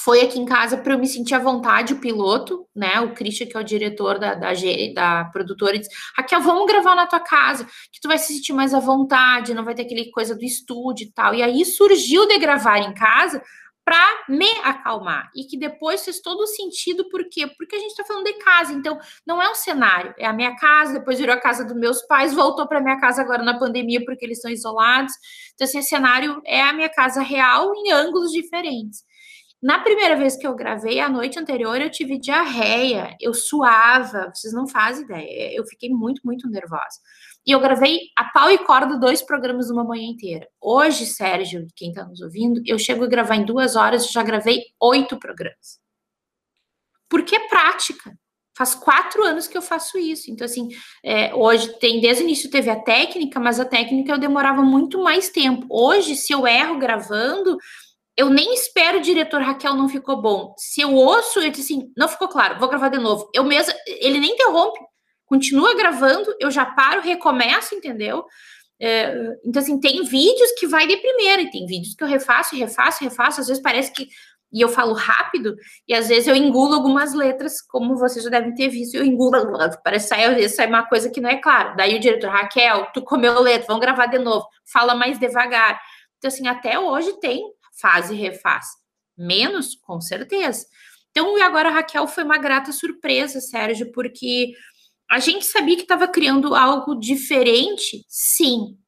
foi aqui em casa para eu me sentir à vontade, o piloto, né? O Christian, que é o diretor da, da, da produtora, disse: Raquel, vamos gravar na tua casa, que tu vai se sentir mais à vontade, não vai ter aquele coisa do estúdio e tal. E aí surgiu de gravar em casa para me acalmar e que depois fez todo o sentido, por quê? Porque a gente está falando de casa, então não é um cenário, é a minha casa, depois virou a casa dos meus pais, voltou para minha casa agora na pandemia porque eles estão isolados. Então, esse cenário é a minha casa real em ângulos diferentes. Na primeira vez que eu gravei, a noite anterior, eu tive diarreia, eu suava, vocês não fazem ideia, eu fiquei muito, muito nervosa. E eu gravei a pau e corda dois programas numa manhã inteira. Hoje, Sérgio, quem está nos ouvindo, eu chego a gravar em duas horas, já gravei oito programas. Porque é prática. Faz quatro anos que eu faço isso. Então, assim, é, hoje tem, desde o início teve a técnica, mas a técnica eu demorava muito mais tempo. Hoje, se eu erro gravando, eu nem espero o diretor Raquel não ficou bom. Se eu ouço, eu disse assim, não ficou claro, vou gravar de novo. Eu mesmo, ele nem interrompe, continua gravando, eu já paro, recomeço, entendeu? É, então, assim, tem vídeos que vai de primeira, e tem vídeos que eu refaço, refaço, refaço, às vezes parece que e eu falo rápido, e às vezes eu engulo algumas letras, como vocês já devem ter visto, eu engulo, parece sair, às vezes sai uma coisa que não é clara. Daí o diretor, Raquel, tu comeu letra, vamos gravar de novo, fala mais devagar. Então, assim, até hoje tem faz e refaz. Menos, com certeza. Então, e agora a Raquel foi uma grata surpresa, Sérgio, porque a gente sabia que estava criando algo diferente, sim,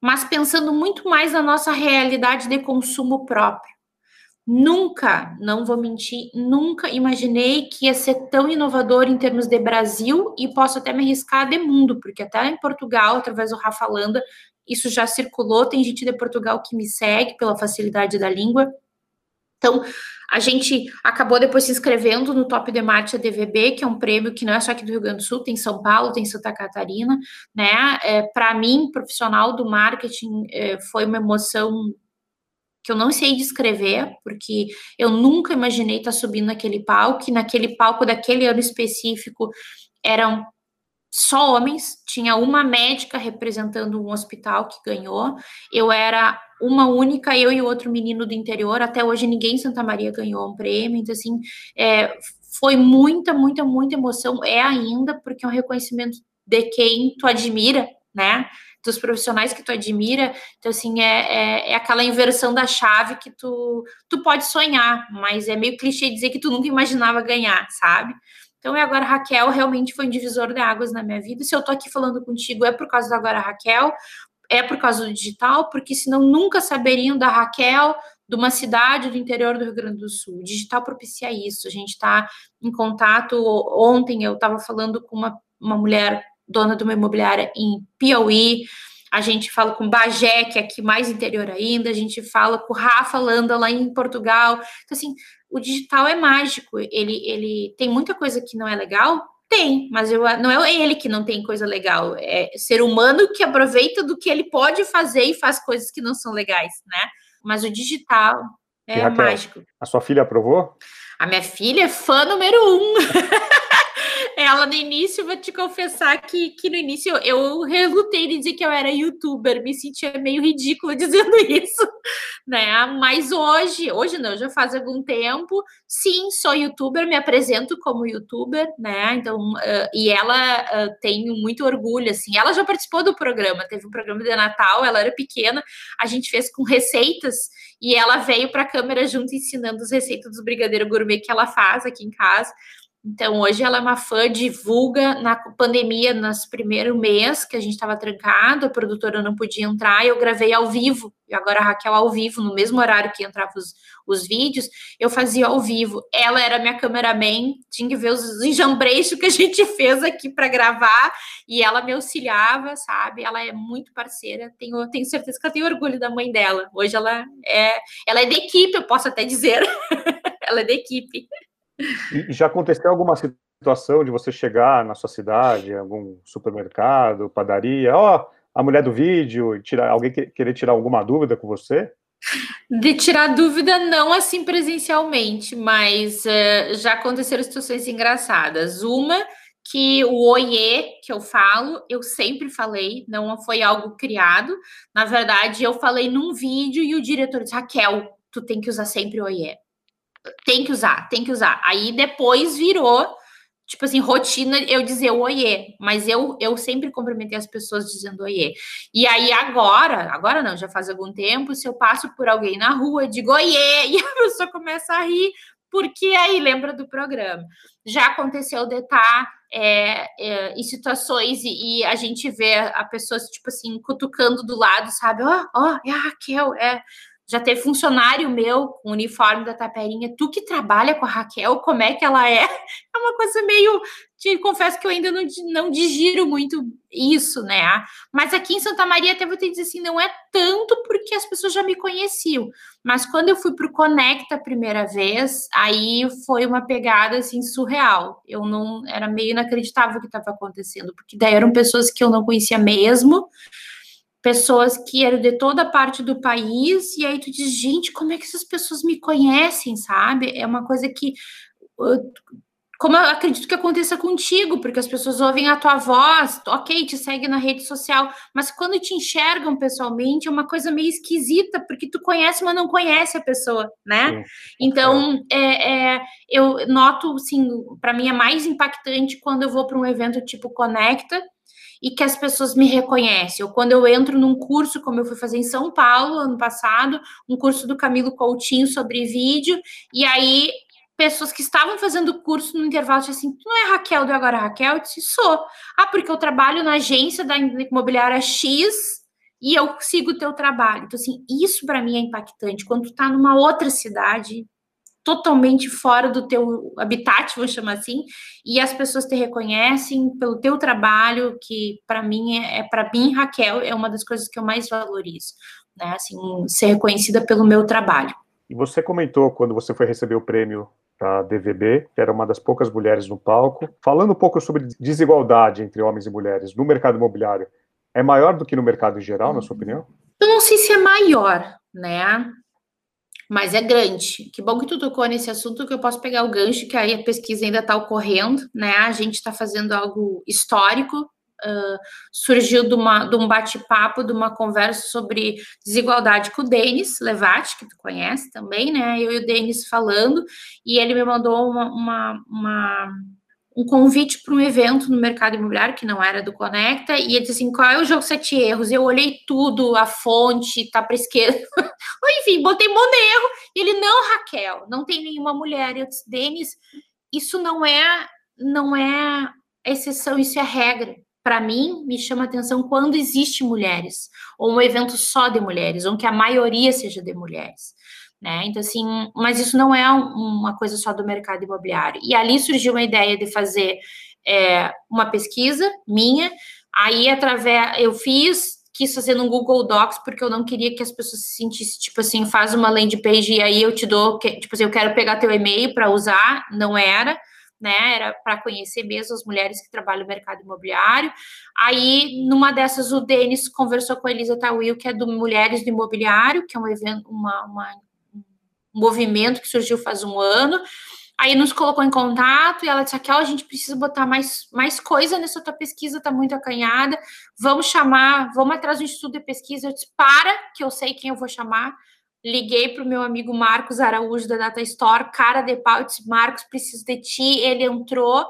mas pensando muito mais na nossa realidade de consumo próprio. Nunca, não vou mentir, nunca imaginei que ia ser tão inovador em termos de Brasil e posso até me arriscar de mundo, porque até em Portugal, através do Rafa Landa, isso já circulou, tem gente de Portugal que me segue pela facilidade da língua. Então, a gente acabou depois se inscrevendo no Top de Marcha DVB, que é um prêmio que não é só aqui do Rio Grande do Sul, tem São Paulo, tem Santa Catarina, né? É, Para mim, profissional do marketing, é, foi uma emoção que eu não sei descrever, porque eu nunca imaginei estar subindo naquele palco, e naquele palco daquele ano específico eram só homens, tinha uma médica representando um hospital que ganhou, eu era uma única, eu e outro menino do interior, até hoje ninguém em Santa Maria ganhou um prêmio, então assim, é, foi muita, muita, muita emoção, é ainda, porque é um reconhecimento de quem tu admira, né, dos profissionais que tu admira. Então, assim, é, é, é, aquela inversão da chave que tu, tu pode sonhar, mas é meio clichê dizer que tu nunca imaginava ganhar, sabe? Então, e agora Raquel realmente foi um divisor de águas na minha vida. Se eu tô aqui falando contigo, é por causa da agora Raquel, é por causa do digital, porque senão nunca saberiam da Raquel, de uma cidade do interior do Rio Grande do Sul. O digital propicia isso. A gente está em contato. Ontem eu estava falando com uma, uma mulher dona de uma imobiliária em Piauí, a gente fala com Bagé, que é aqui mais interior ainda, a gente fala com Rafa Landa lá em Portugal. Então, assim, o digital é mágico, ele, ele tem muita coisa que não é legal? Tem, mas eu, não é ele que não tem coisa legal, é ser humano que aproveita do que ele pode fazer e faz coisas que não são legais, né? Mas o digital é Raquel, mágico. A sua filha aprovou? A minha filha é fã número um. Ela no início, vou te confessar que, que no início eu, relutei de dizer que eu era youtuber, me sentia meio ridícula dizendo isso, né? Mas hoje, hoje não, já faz algum tempo, sim, sou youtuber, me apresento como youtuber, né? Então, uh, e ela uh, tem muito orgulho, assim. Ela já participou do programa, teve um programa de Natal, ela era pequena, a gente fez com receitas e ela veio para a câmera junto ensinando as receitas dos brigadeiro gourmet que ela faz aqui em casa. Então, hoje ela é uma fã, divulga na pandemia, nos primeiro mês que a gente estava trancado, a produtora não podia entrar, eu gravei ao vivo, e agora a Raquel ao vivo, no mesmo horário que entravam os, os vídeos, eu fazia ao vivo. Ela era minha cameraman, tinha que ver os enjambreixos que a gente fez aqui para gravar, e ela me auxiliava, sabe? Ela é muito parceira, tenho, tenho certeza que ela tem orgulho da mãe dela. Hoje ela é, ela é da equipe, eu posso até dizer. ela é da equipe. E já aconteceu alguma situação de você chegar na sua cidade, algum supermercado, padaria, ó, a mulher do vídeo, tirar, alguém querer tirar alguma dúvida com você? De tirar dúvida, não assim presencialmente, mas uh, já aconteceram situações engraçadas. Uma que o oiê que eu falo, eu sempre falei, não foi algo criado. Na verdade, eu falei num vídeo e o diretor disse: Raquel, tu tem que usar sempre oiê tem que usar, tem que usar. Aí depois virou, tipo assim, rotina eu dizer oiê, mas eu, eu sempre cumprimentei as pessoas dizendo oiê. E aí agora, agora não, já faz algum tempo, se eu passo por alguém na rua, digo oiê, e a pessoa começa a rir, porque aí lembra do programa. Já aconteceu de estar tá, é, é, em situações e, e, a gente vê a pessoa, tipo assim, cutucando do lado, sabe? Ó, oh, ó, oh, é a Raquel, é já teve funcionário meu com uniforme da Taperinha, tu que trabalha com a Raquel, como é que ela é? É uma coisa meio. Te confesso que eu ainda não, não digiro muito isso, né? Mas aqui em Santa Maria, até vou te dizer assim, não é tanto porque as pessoas já me conheciam. Mas quando eu fui para o Conecta a primeira vez, aí foi uma pegada assim surreal. Eu não. Era meio inacreditável o que estava acontecendo, porque daí eram pessoas que eu não conhecia mesmo pessoas que eram de toda parte do país, e aí tu diz, gente, como é que essas pessoas me conhecem, sabe? É uma coisa que. Como eu acredito que aconteça contigo, porque as pessoas ouvem a tua voz, ok, te segue na rede social, mas quando te enxergam pessoalmente é uma coisa meio esquisita, porque tu conhece, mas não conhece a pessoa, né? Sim. Então, é, é, eu noto, assim, para mim é mais impactante quando eu vou para um evento tipo Conecta, e que as pessoas me reconhecem. Ou quando eu entro num curso, como eu fui fazer em São Paulo ano passado, um curso do Camilo Coutinho sobre vídeo, e aí pessoas que estavam fazendo o curso no intervalo disseram assim: Tu não é Raquel do Agora Raquel? Eu disse: Sou. Ah, porque eu trabalho na agência da imobiliária X e eu sigo o teu trabalho. Então, assim, isso para mim é impactante. Quando tu tá numa outra cidade, totalmente fora do teu habitat, vou chamar assim, e as pessoas te reconhecem pelo teu trabalho, que para mim é, é para mim, Raquel, é uma das coisas que eu mais valorizo, né? Assim, ser reconhecida pelo meu trabalho. E você comentou quando você foi receber o prêmio da DVB, que era uma das poucas mulheres no palco, falando um pouco sobre desigualdade entre homens e mulheres no mercado imobiliário. É maior do que no mercado em geral, na sua opinião? Eu não sei se é maior, né? Mas é grande. Que bom que tu tocou nesse assunto, que eu posso pegar o gancho, que aí a pesquisa ainda está ocorrendo, né? A gente está fazendo algo histórico. Uh, surgiu de, uma, de um bate-papo, de uma conversa sobre desigualdade com o Denis Levati, que tu conhece também, né? Eu e o Denis falando, e ele me mandou uma, uma, uma um convite para um evento no mercado imobiliário que não era do Conecta, e ele disse assim: qual é o jogo sete erros? Eu olhei tudo, a fonte, tá para esquerda. Enfim, botei um erro. E ele, não, Raquel, não tem nenhuma mulher. Eu disse, Denis, isso não é, não é exceção, isso é regra. Para mim, me chama atenção quando existe mulheres, ou um evento só de mulheres, ou que a maioria seja de mulheres né? Então, assim, mas isso não é uma coisa só do mercado imobiliário. E ali surgiu uma ideia de fazer é, uma pesquisa minha, aí através eu fiz, quis fazer no Google Docs, porque eu não queria que as pessoas se sentissem, tipo assim, faz uma landing page e aí eu te dou, tipo assim, eu quero pegar teu e-mail para usar, não era né? Era para conhecer mesmo as mulheres que trabalham no mercado imobiliário. Aí, numa dessas, o Denis conversou com a Elisa Tawil, que é do Mulheres do Imobiliário, que é um evento, uma, uma movimento que surgiu faz um ano. Aí nos colocou em contato e ela disse: Raquel, a gente precisa botar mais, mais coisa nessa tua pesquisa, tá muito acanhada. Vamos chamar, vamos atrás do estudo de pesquisa. Eu disse: para, que eu sei quem eu vou chamar. Liguei para o meu amigo Marcos Araújo da Data Store, cara de pau, disse: Marcos, preciso de ti. Ele entrou,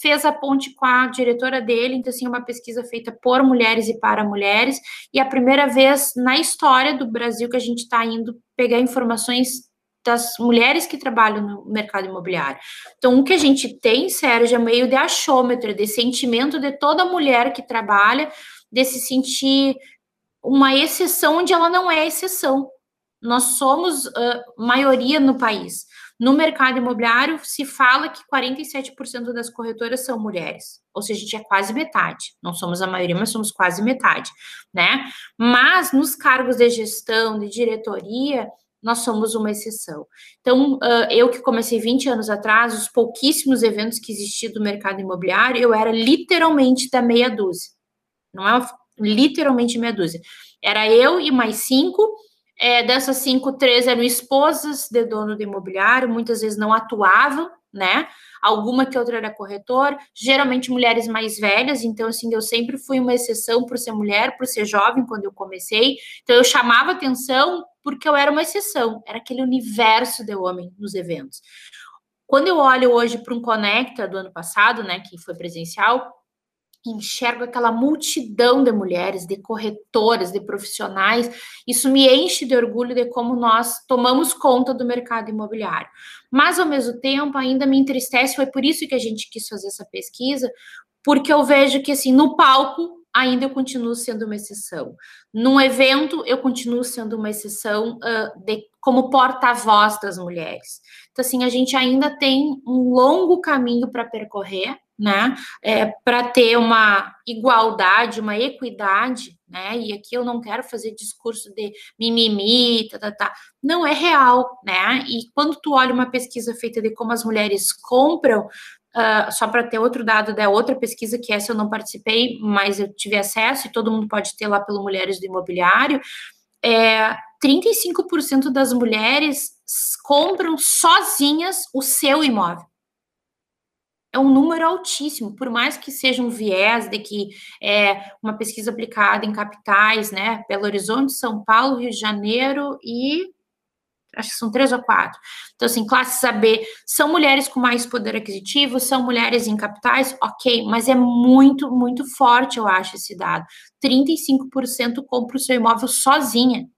fez a ponte com a diretora dele, então, assim, uma pesquisa feita por mulheres e para mulheres, e a primeira vez na história do Brasil que a gente está indo pegar informações das mulheres que trabalham no mercado imobiliário. Então, o que a gente tem, Sérgio, é meio de achômetro, de sentimento de toda mulher que trabalha, de se sentir uma exceção onde ela não é exceção. Nós somos uh, maioria no país. No mercado imobiliário, se fala que 47% das corretoras são mulheres, ou seja, a gente é quase metade. Não somos a maioria, mas somos quase metade, né? Mas nos cargos de gestão, de diretoria, nós somos uma exceção. Então, eu que comecei 20 anos atrás, os pouquíssimos eventos que existiam do mercado imobiliário, eu era literalmente da meia dúzia. Não é literalmente meia dúzia. Era eu e mais cinco. É, dessas cinco, três eram esposas de dono do imobiliário, muitas vezes não atuavam, né? Alguma que outra era corretor, geralmente mulheres mais velhas, então assim, eu sempre fui uma exceção por ser mulher, por ser jovem quando eu comecei. Então eu chamava atenção porque eu era uma exceção, era aquele universo de homem nos eventos. Quando eu olho hoje para um Conecta do ano passado, né, que foi presencial, enxergo aquela multidão de mulheres, de corretoras, de profissionais. Isso me enche de orgulho de como nós tomamos conta do mercado imobiliário. Mas, ao mesmo tempo, ainda me entristece, foi por isso que a gente quis fazer essa pesquisa, porque eu vejo que, assim, no palco, ainda eu continuo sendo uma exceção. Num evento, eu continuo sendo uma exceção uh, de, como porta-voz das mulheres. Então, assim, a gente ainda tem um longo caminho para percorrer, né, é, para ter uma igualdade, uma equidade, né, e aqui eu não quero fazer discurso de mimimi, tá, tá, tá, não é real, né, e quando tu olha uma pesquisa feita de como as mulheres compram, Uh, só para ter outro dado da outra pesquisa, que essa eu não participei, mas eu tive acesso e todo mundo pode ter lá pelo Mulheres do Imobiliário, é, 35% das mulheres compram sozinhas o seu imóvel. É um número altíssimo, por mais que seja um viés de que é uma pesquisa aplicada em capitais, né? Belo Horizonte, São Paulo, Rio de Janeiro e acho que são três ou quatro. Então, assim, classes AB são mulheres com mais poder aquisitivo, são mulheres em capitais, ok, mas é muito, muito forte, eu acho, esse dado. 35% compra o seu imóvel sozinha.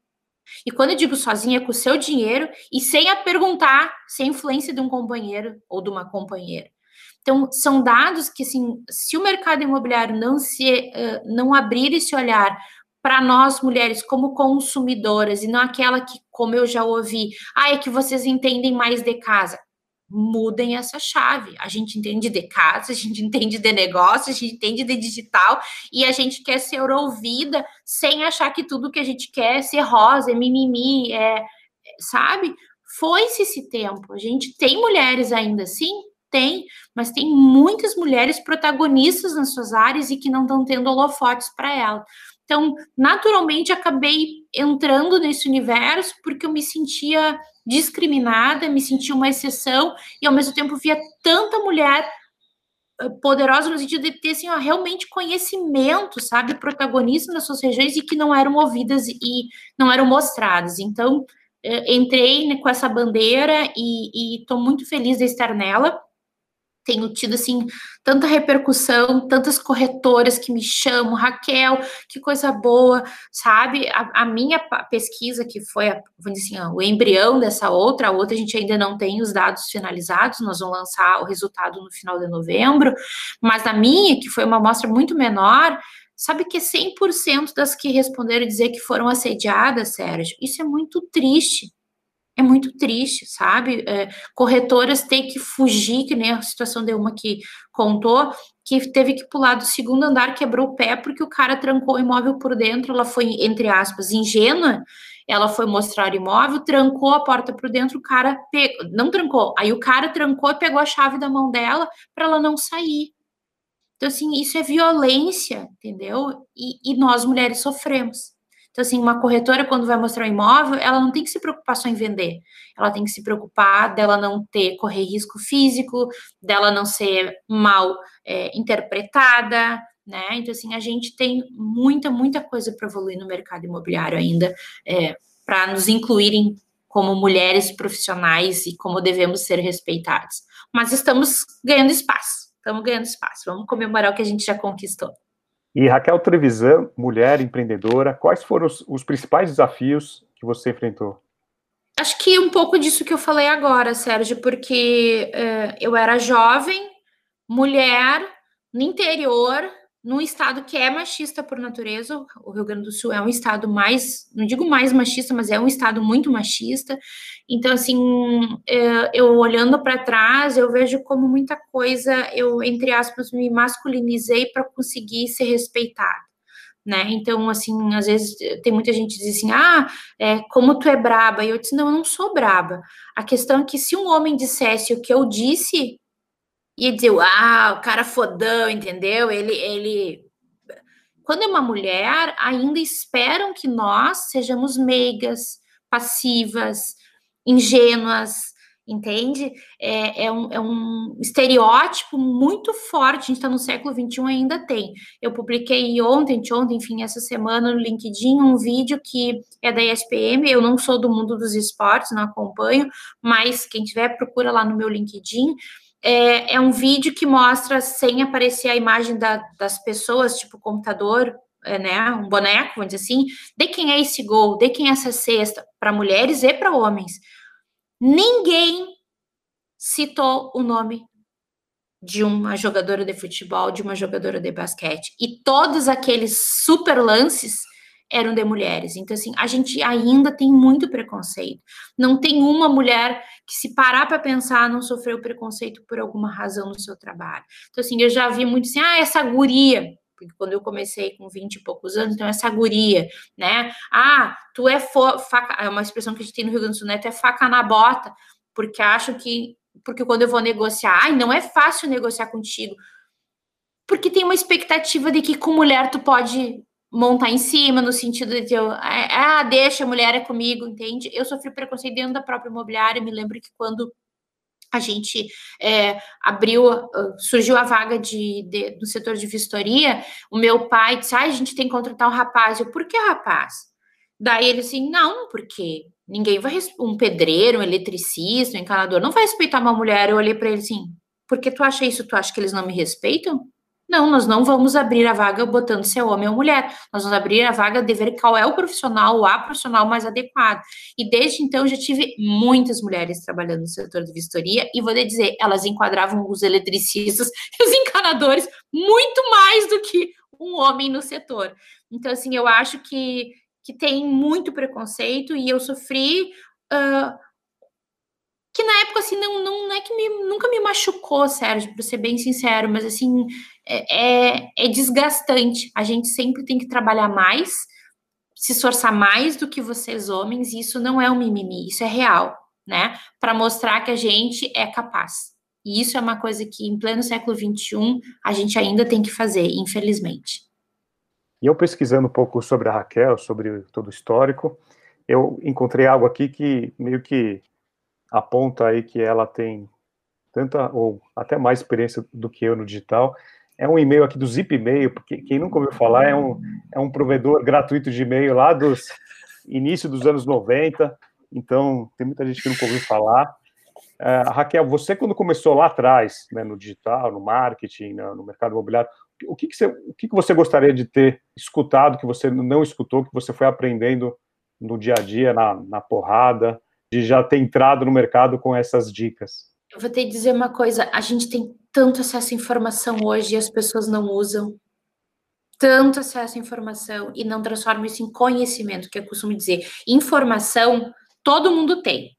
E quando eu digo sozinha, é com o seu dinheiro e sem a perguntar, sem influência de um companheiro ou de uma companheira. Então, são dados que, assim, se o mercado imobiliário não se uh, não abrir esse olhar para nós mulheres como consumidoras e não aquela que, como eu já ouvi, ah, é que vocês entendem mais de casa. Mudem essa chave. A gente entende de casa, a gente entende de negócio, a gente entende de digital e a gente quer ser ouvida sem achar que tudo que a gente quer é ser rosa, é mimimi, é, sabe? Foi-se esse tempo. A gente tem mulheres ainda assim, tem, mas tem muitas mulheres protagonistas nas suas áreas e que não estão tendo holofotes para ela. Então, naturalmente, acabei entrando nesse universo porque eu me sentia discriminada, me sentia uma exceção e ao mesmo tempo via tanta mulher eh, poderosa no sentido de ter assim, ó, realmente conhecimento, sabe, protagonista nas suas regiões e que não eram ouvidas e não eram mostradas. Então, eh, entrei com essa bandeira e estou muito feliz de estar nela tenho tido assim tanta repercussão, tantas corretoras que me chamam, Raquel, que coisa boa, sabe? A, a minha pesquisa, que foi a, assim, o embrião dessa outra, a outra a gente ainda não tem os dados finalizados, nós vamos lançar o resultado no final de novembro, mas a minha, que foi uma amostra muito menor, sabe que 100% das que responderam dizer que foram assediadas, Sérgio, isso é muito triste é muito triste, sabe? É, corretoras têm que fugir, que nem a situação de uma que contou, que teve que pular do segundo andar, quebrou o pé porque o cara trancou o imóvel por dentro. Ela foi, entre aspas, ingênua. Ela foi mostrar o imóvel, trancou a porta por dentro, o cara pegou, não trancou. Aí o cara trancou e pegou a chave da mão dela para ela não sair. Então, assim, isso é violência, entendeu? E, e nós mulheres sofremos. Então, assim, uma corretora, quando vai mostrar um imóvel, ela não tem que se preocupar só em vender. Ela tem que se preocupar dela não ter, correr risco físico, dela não ser mal é, interpretada, né? Então, assim, a gente tem muita, muita coisa para evoluir no mercado imobiliário ainda, é, para nos incluírem como mulheres profissionais e como devemos ser respeitados. Mas estamos ganhando espaço, estamos ganhando espaço. Vamos comemorar o que a gente já conquistou. E Raquel Trevisan, mulher empreendedora, quais foram os, os principais desafios que você enfrentou? Acho que um pouco disso que eu falei agora, Sérgio, porque uh, eu era jovem, mulher, no interior, num estado que é machista por natureza, o Rio Grande do Sul é um estado mais, não digo mais machista, mas é um estado muito machista. Então, assim, é, eu olhando para trás, eu vejo como muita coisa eu, entre aspas, me masculinizei para conseguir ser respeitada. Né? Então, assim, às vezes tem muita gente que diz assim, ah, é, como tu é braba, e eu disse, não, eu não sou braba. A questão é que se um homem dissesse o que eu disse, ia dizer, ah, o cara fodão, entendeu? Ele, ele. Quando é uma mulher, ainda esperam que nós sejamos meigas, passivas, ingênuas, entende? É, é, um, é um estereótipo muito forte, a gente está no século XXI ainda tem. Eu publiquei ontem, ontem, enfim, essa semana no LinkedIn um vídeo que é da ESPM, eu não sou do mundo dos esportes, não acompanho, mas quem tiver, procura lá no meu LinkedIn, é, é um vídeo que mostra sem aparecer a imagem da, das pessoas, tipo computador, é, né, um boneco, vamos dizer assim, de quem é esse gol, de quem é essa cesta, para mulheres e para homens. Ninguém citou o nome de uma jogadora de futebol, de uma jogadora de basquete. E todos aqueles super lances eram de mulheres. Então, assim, a gente ainda tem muito preconceito. Não tem uma mulher que, se parar para pensar, não sofreu preconceito por alguma razão no seu trabalho. Então, assim, eu já vi muito assim, ah, essa guria. Porque quando eu comecei com 20 e poucos anos, então essa guria, né? Ah, tu é faca, é uma expressão que a gente tem no Rio Grande do Sul, né? Tu é faca na bota, porque acho que, porque quando eu vou negociar, ai, não é fácil negociar contigo. Porque tem uma expectativa de que com mulher tu pode montar em cima, no sentido de eu, é, ah, deixa, a mulher é comigo, entende? Eu sofri preconceito dentro da própria imobiliária, me lembro que quando a gente é, abriu, surgiu a vaga de, de, do setor de vistoria, o meu pai disse, ah, a gente tem que contratar um rapaz. Eu, por que rapaz? Daí ele assim, não, porque ninguém vai, um pedreiro, um eletricista, um encanador, não vai respeitar uma mulher. Eu olhei para ele assim, por que tu acha isso? Tu acha que eles não me respeitam? Não, nós não vamos abrir a vaga botando se é homem ou mulher. Nós vamos abrir a vaga de ver qual é o profissional, o a profissional mais adequado. E desde então já tive muitas mulheres trabalhando no setor de vistoria e vou lhe dizer, elas enquadravam os eletricistas e os encanadores muito mais do que um homem no setor. Então, assim, eu acho que, que tem muito preconceito e eu sofri. Uh, que na época, assim, não, não, não é que me, nunca me machucou, Sérgio, para ser bem sincero, mas, assim, é, é, é desgastante. A gente sempre tem que trabalhar mais, se esforçar mais do que vocês homens, e isso não é um mimimi, isso é real, né? Para mostrar que a gente é capaz. E isso é uma coisa que, em pleno século XXI, a gente ainda tem que fazer, infelizmente. E eu pesquisando um pouco sobre a Raquel, sobre todo o histórico, eu encontrei algo aqui que meio que aponta aí que ela tem tanta ou até mais experiência do que eu no digital. É um e-mail aqui do Zip Mail, porque quem nunca ouviu falar é um, é um provedor gratuito de e-mail lá dos início dos anos 90. Então, tem muita gente que nunca ouviu falar. Uh, Raquel, você quando começou lá atrás, né, no digital, no marketing, no, no mercado imobiliário, o que, que, você, o que, que você gostaria de ter escutado que você não escutou, que você foi aprendendo no dia a dia, na, na porrada, de já ter entrado no mercado com essas dicas? Eu vou ter que dizer uma coisa: a gente tem tanto acesso à informação hoje e as pessoas não usam. Tanto acesso à informação e não transformam isso em conhecimento, que eu costumo dizer. Informação todo mundo tem.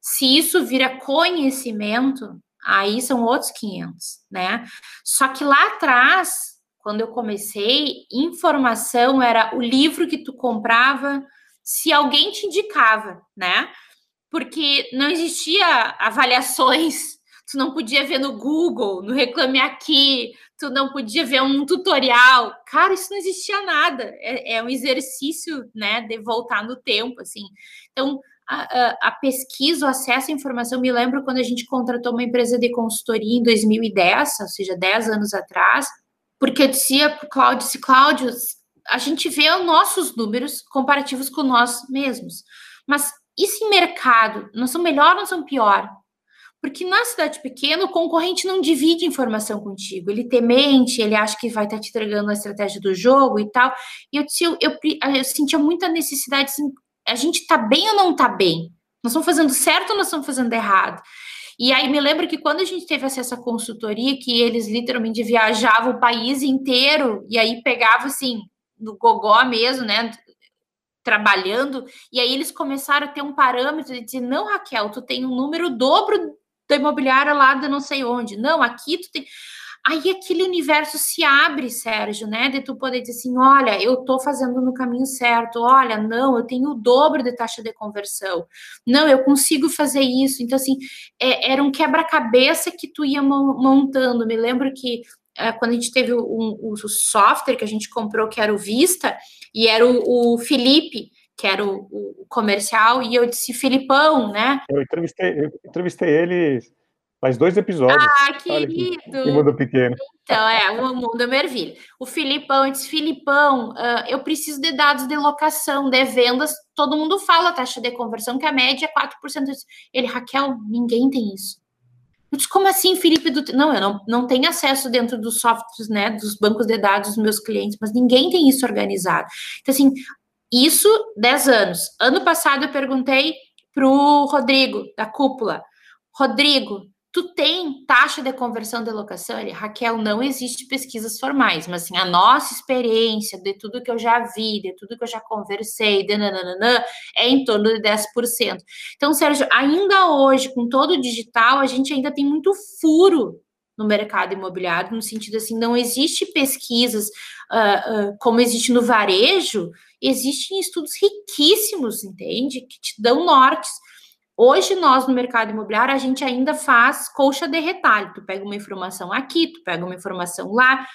Se isso vira conhecimento, aí são outros 500, né? Só que lá atrás, quando eu comecei, informação era o livro que tu comprava, se alguém te indicava, né? Porque não existia avaliações, tu não podia ver no Google, no Reclame Aqui, tu não podia ver um tutorial. Cara, isso não existia nada. É, é um exercício, né, de voltar no tempo, assim. Então, a, a, pesquisa, o acesso à informação. Me lembro quando a gente contratou uma empresa de consultoria em 2010, ou seja, 10 anos atrás, porque eu dizia para o Cláudio, disse, Cláudio, a gente vê os nossos números comparativos com nós mesmos. Mas e se mercado? Não são melhor ou não são pior? Porque na cidade pequena, o concorrente não divide informação contigo. Ele temente, ele acha que vai estar te entregando a estratégia do jogo e tal. E eu, eu, eu, eu sentia muita necessidade assim, a gente tá bem ou não tá bem? Nós estamos fazendo certo ou nós estamos fazendo errado? E aí me lembro que quando a gente teve acesso à consultoria, que eles literalmente viajavam o país inteiro e aí pegavam assim, no gogó mesmo, né? Trabalhando, e aí eles começaram a ter um parâmetro de dizer: não, Raquel, tu tem um número dobro da imobiliária lá de não sei onde. Não, aqui tu tem aí aquele universo se abre, Sérgio, né? De tu poder dizer assim: olha, eu tô fazendo no caminho certo, olha, não, eu tenho o dobro de taxa de conversão, não, eu consigo fazer isso. Então, assim, é, era um quebra-cabeça que tu ia montando. Me lembro que é, quando a gente teve o, o, software que a gente comprou, que era o Vista, e era o, o Felipe que era o, o, comercial, e eu disse, Filipão, né? Eu entrevistei, eu entrevistei ele Faz dois episódios. Ah, querido! Que mundo pequeno. Então, é, o mundo é mervilha. O Filipão disse, Filipão, uh, eu preciso de dados de locação, de vendas. Todo mundo fala taxa de conversão, que a média é 4%. Ele, Raquel, ninguém tem isso. Eu disse, como assim, Felipe? Do... Não, eu não, não tenho acesso dentro dos softwares, né, dos bancos de dados dos meus clientes, mas ninguém tem isso organizado. Então, assim, isso, 10 anos. Ano passado eu perguntei para o Rodrigo, da Cúpula. Rodrigo, Tu tem taxa de conversão de locação? Ele, Raquel, não existe pesquisas formais, mas assim, a nossa experiência de tudo que eu já vi, de tudo que eu já conversei, de nananana, é em torno de 10%. Então, Sérgio, ainda hoje, com todo o digital, a gente ainda tem muito furo no mercado imobiliário, no sentido assim, não existe pesquisas uh, uh, como existe no varejo, existem estudos riquíssimos, entende? Que te dão nortes. Hoje, nós no mercado imobiliário, a gente ainda faz colcha de retalho. Tu pega uma informação aqui, tu pega uma informação lá,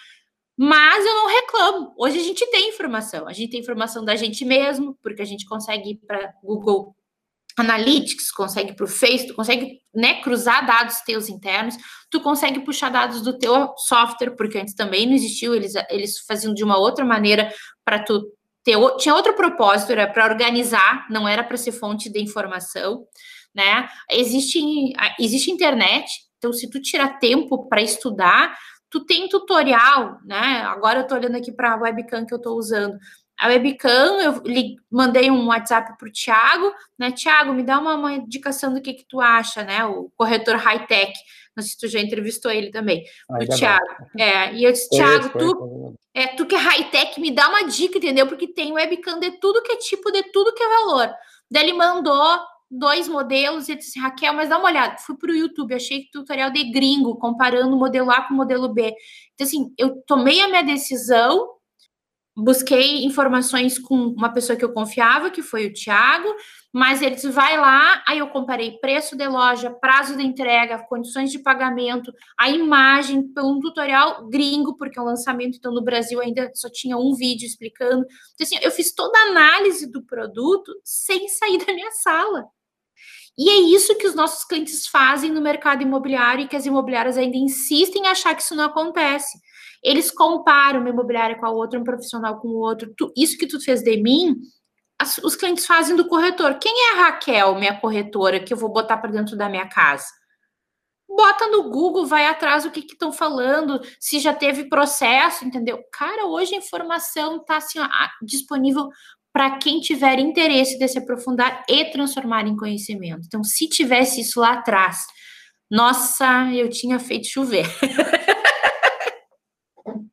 mas eu não reclamo. Hoje a gente tem informação. A gente tem informação da gente mesmo, porque a gente consegue ir para Google Analytics, consegue para o Face, tu consegue né, cruzar dados teus internos, tu consegue puxar dados do teu software, porque antes também não existiu, eles, eles faziam de uma outra maneira para tu ter, tinha outro propósito, era para organizar, não era para ser fonte de informação né? Existe, existe internet, então se tu tirar tempo para estudar, tu tem tutorial, né? Agora eu tô olhando aqui para a webcam que eu tô usando. A webcam, eu li, mandei um WhatsApp para o Thiago, né? Thiago, me dá uma, uma indicação do que, que tu acha, né? O corretor high-tech. Não sei se tu já entrevistou ele também, Ainda o Thiago. É, e eu disse, Thiago, tu, é, tu que é high-tech, me dá uma dica, entendeu? Porque tem webcam de tudo que é tipo, de tudo que é valor. Daí ele mandou dois modelos e disse, Raquel, mas dá uma olhada. Fui para o YouTube, achei tutorial de gringo, comparando o modelo A com o modelo B. Então, assim, eu tomei a minha decisão, busquei informações com uma pessoa que eu confiava, que foi o Thiago, mas ele disse, vai lá, aí eu comparei preço de loja, prazo de entrega, condições de pagamento, a imagem, pelo um tutorial gringo, porque é um lançamento, então no Brasil ainda só tinha um vídeo explicando. Então, assim, eu fiz toda a análise do produto sem sair da minha sala. E é isso que os nossos clientes fazem no mercado imobiliário e que as imobiliárias ainda insistem em achar que isso não acontece. Eles comparam uma imobiliária com a outra, um profissional com o outro. Tu, isso que tu fez de mim, as, os clientes fazem do corretor. Quem é a Raquel, minha corretora, que eu vou botar para dentro da minha casa? Bota no Google, vai atrás do que estão falando, se já teve processo, entendeu? Cara, hoje a informação está assim, disponível para quem tiver interesse de se aprofundar e transformar em conhecimento. Então, se tivesse isso lá atrás, nossa, eu tinha feito chover.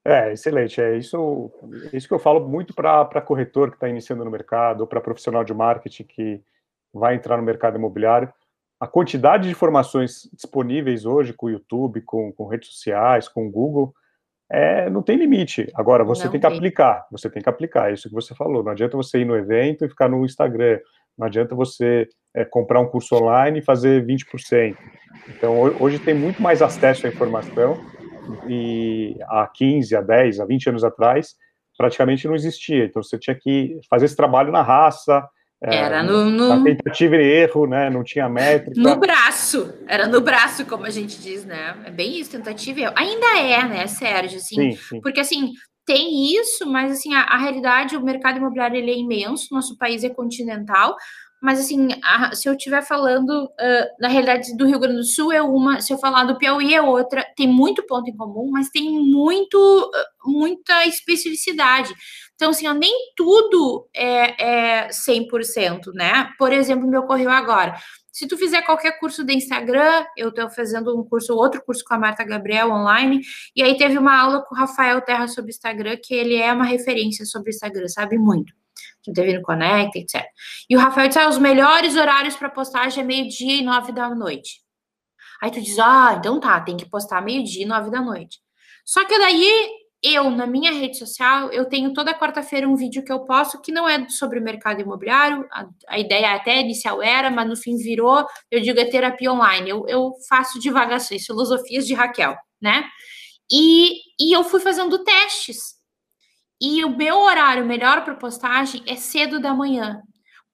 É, excelente. É isso, é isso que eu falo muito para corretor que está iniciando no mercado, ou para profissional de marketing que vai entrar no mercado imobiliário. A quantidade de informações disponíveis hoje com o YouTube, com, com redes sociais, com o Google, é, não tem limite. Agora, você tem que tem. aplicar, você tem que aplicar, é isso que você falou. Não adianta você ir no evento e ficar no Instagram, não adianta você é, comprar um curso online e fazer 20%. Então, hoje tem muito mais acesso à informação, e há 15, a 10, a 20 anos atrás, praticamente não existia. Então, você tinha que fazer esse trabalho na raça, é, era no, no... tentativa e erro, né? Não tinha métrica. No braço, era no braço, como a gente diz, né? É bem isso, tentativa e erro. Ainda é, né, Sérgio? Assim, sim, sim. Porque assim, tem isso, mas assim, a, a, realidade, o mercado imobiliário ele é imenso, nosso país é continental, mas assim, a, se eu estiver falando, uh, na realidade, do Rio Grande do Sul é uma, se eu falar do Piauí é outra, tem muito ponto em comum, mas tem muito, uh, muita especificidade. Então, assim, ó, nem tudo é, é 100%, né? Por exemplo, me ocorreu agora. Se tu fizer qualquer curso de Instagram, eu estou fazendo um curso, outro curso com a Marta Gabriel online, e aí teve uma aula com o Rafael Terra sobre Instagram, que ele é uma referência sobre Instagram, sabe muito. Já teve no Connect, etc. E o Rafael disse: ah, os melhores horários para postagem é meio-dia e nove da noite. Aí tu diz: ah, então tá, tem que postar meio-dia e nove da noite. Só que daí eu, na minha rede social, eu tenho toda quarta-feira um vídeo que eu posto que não é sobre o mercado imobiliário. A, a, ideia até inicial era, mas no fim virou, eu digo, é terapia online. Eu, eu faço divagações, filosofias de Raquel, né? E, e eu fui fazendo testes. E o meu horário melhor para postagem é cedo da manhã.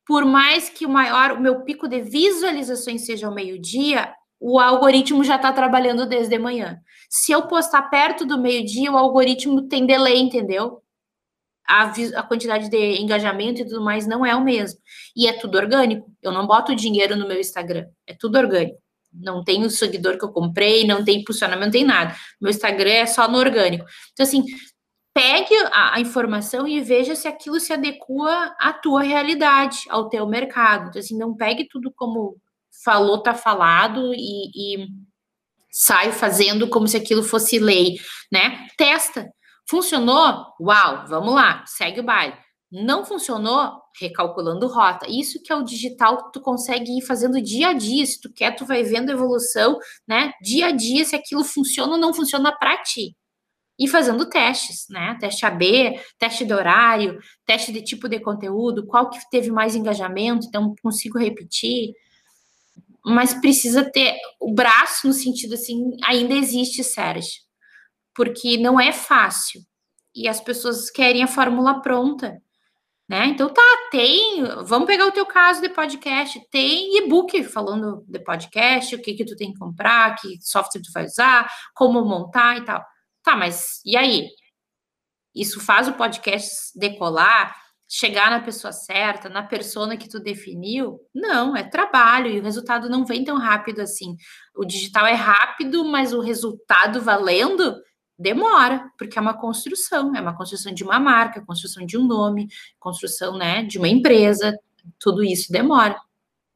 Por mais que o maior, o meu pico de visualizações seja ao meio-dia, o algoritmo já está trabalhando desde manhã. Se eu postar perto do meio-dia, o algoritmo tem delay, entendeu? A, a, quantidade de engajamento e tudo mais não é o mesmo. E é tudo orgânico. Eu não boto dinheiro no meu Instagram. É tudo orgânico. Não tem o seguidor que eu comprei, não tem impulsionamento, não tem nada. Meu Instagram é só no orgânico. Então, assim, pegue a, a, informação e veja se aquilo se adequa à tua realidade, ao teu mercado. Então, assim, não pegue tudo como falou, tá falado e, e sai fazendo como se aquilo fosse lei, né? Testa. Funcionou? Uau, vamos lá, segue o baile. Não funcionou? Recalculando rota. Isso que é o digital, tu consegue ir fazendo dia a dia. Se tu quer, tu vai vendo evolução, né? Dia a dia, se aquilo funciona ou não funciona para ti. E fazendo testes, né? Teste AB, teste de horário, teste de tipo de conteúdo, qual que teve mais engajamento, então consigo repetir mas precisa ter o braço no sentido assim, ainda existe, Sérgio, porque não é fácil e as pessoas querem a fórmula pronta, né? Então tá, tem, vamos pegar o teu caso de podcast, tem e-book falando de podcast, o que que tu tem que comprar, que software tu vai usar, como montar e tal. Tá, mas e aí? Isso faz o podcast decolar? chegar na pessoa certa, na persona que tu definiu? Não, é trabalho e o resultado não vem tão rápido assim. O digital é rápido, mas o resultado valendo demora, porque é uma construção, é uma construção de uma marca, construção de um nome, construção, né, de uma empresa, tudo isso demora.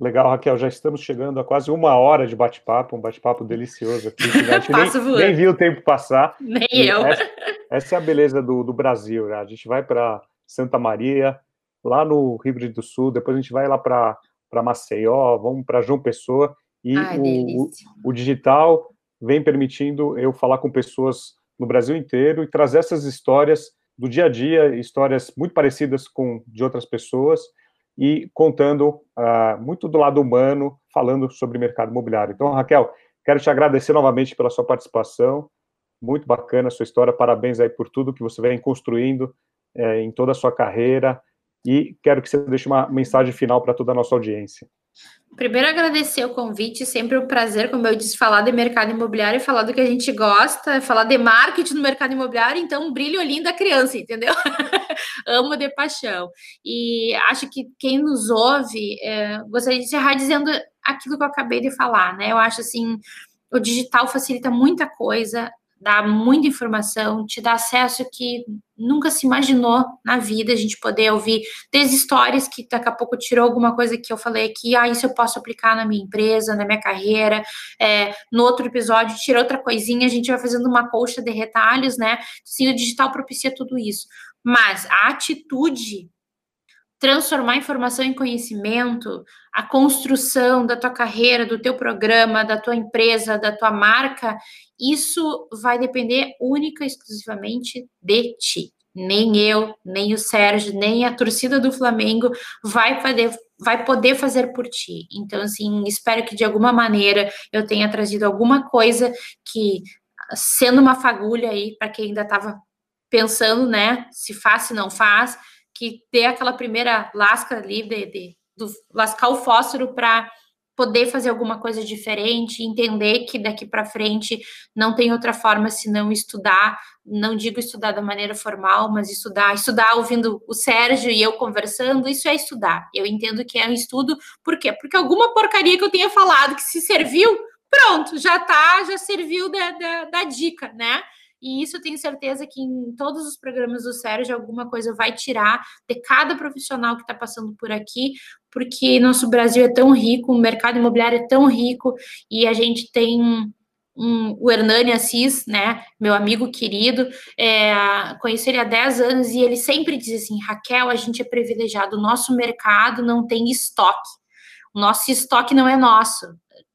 Legal, Raquel, já estamos chegando a quase uma hora de bate-papo, um bate-papo delicioso aqui. A gente nem, nem viu o tempo passar. Nem eu. Essa, essa, é a beleza do, do Brasil, né? A gente vai para Santa Maria, lá no Rio Grande do Sul, depois a gente vai lá para Maceió, vamos para João Pessoa, e Ai, o, o, o digital vem permitindo eu falar com pessoas no Brasil inteiro e trazer essas histórias do dia a dia, histórias muito parecidas com de outras pessoas, e contando uh, muito do lado humano, falando sobre mercado imobiliário. Então, Raquel, quero te agradecer novamente pela sua participação, muito bacana a sua história, parabéns aí por tudo que você vem construindo é, em toda a sua carreira, e quero que você deixe uma mensagem final para toda a nossa audiência. Primeiro, agradecer o convite, sempre um prazer, como eu disse, falar de mercado imobiliário, falar do que a gente gosta, falar de marketing no mercado imobiliário, então, um brilho olhinho da criança, entendeu? Amo de paixão. E acho que quem nos ouve, é, gostaria de encerrar dizendo aquilo que eu acabei de falar, né? Eu acho assim, o digital facilita muita coisa, dá muita informação, te dá acesso que nunca se imaginou na vida a gente poder ouvir desde histórias que daqui a pouco tirou alguma coisa que eu falei aqui, ah, isso eu posso aplicar na minha empresa, na minha carreira, é, no outro episódio tira outra coisinha, a gente vai fazendo uma colcha de retalhos, né? Sim, o digital propicia tudo isso. Mas a atitude transformar informação em conhecimento, a construção da tua carreira, do teu programa, da tua empresa, da tua marca, isso vai depender única e exclusivamente de ti. Nem eu, nem o Sérgio, nem a torcida do Flamengo vai poder, vai poder fazer por ti. Então, assim, espero que de alguma maneira eu tenha trazido alguma coisa que, sendo uma fagulha aí, para quem ainda estava pensando, né, se faz, se não faz, que ter aquela primeira lasca ali de, de lascar o fósforo para poder fazer alguma coisa diferente, entender que daqui para frente não tem outra forma senão estudar, não digo estudar da maneira formal, mas estudar, estudar ouvindo o Sérgio e eu conversando, isso é estudar. Eu entendo que é um estudo, por quê? Porque alguma porcaria que eu tenha falado que se serviu, pronto, já tá, já serviu da, da, da dica, né? E isso eu tenho certeza que em todos os programas do Sérgio alguma coisa vai tirar de cada profissional que está passando por aqui, porque nosso Brasil é tão rico, o mercado imobiliário é tão rico e a gente tem um, o Hernani Assis, né, meu amigo querido, é, conheci ele há 10 anos e ele sempre diz assim, Raquel, a gente é privilegiado, o nosso mercado não tem estoque, o nosso estoque não é nosso,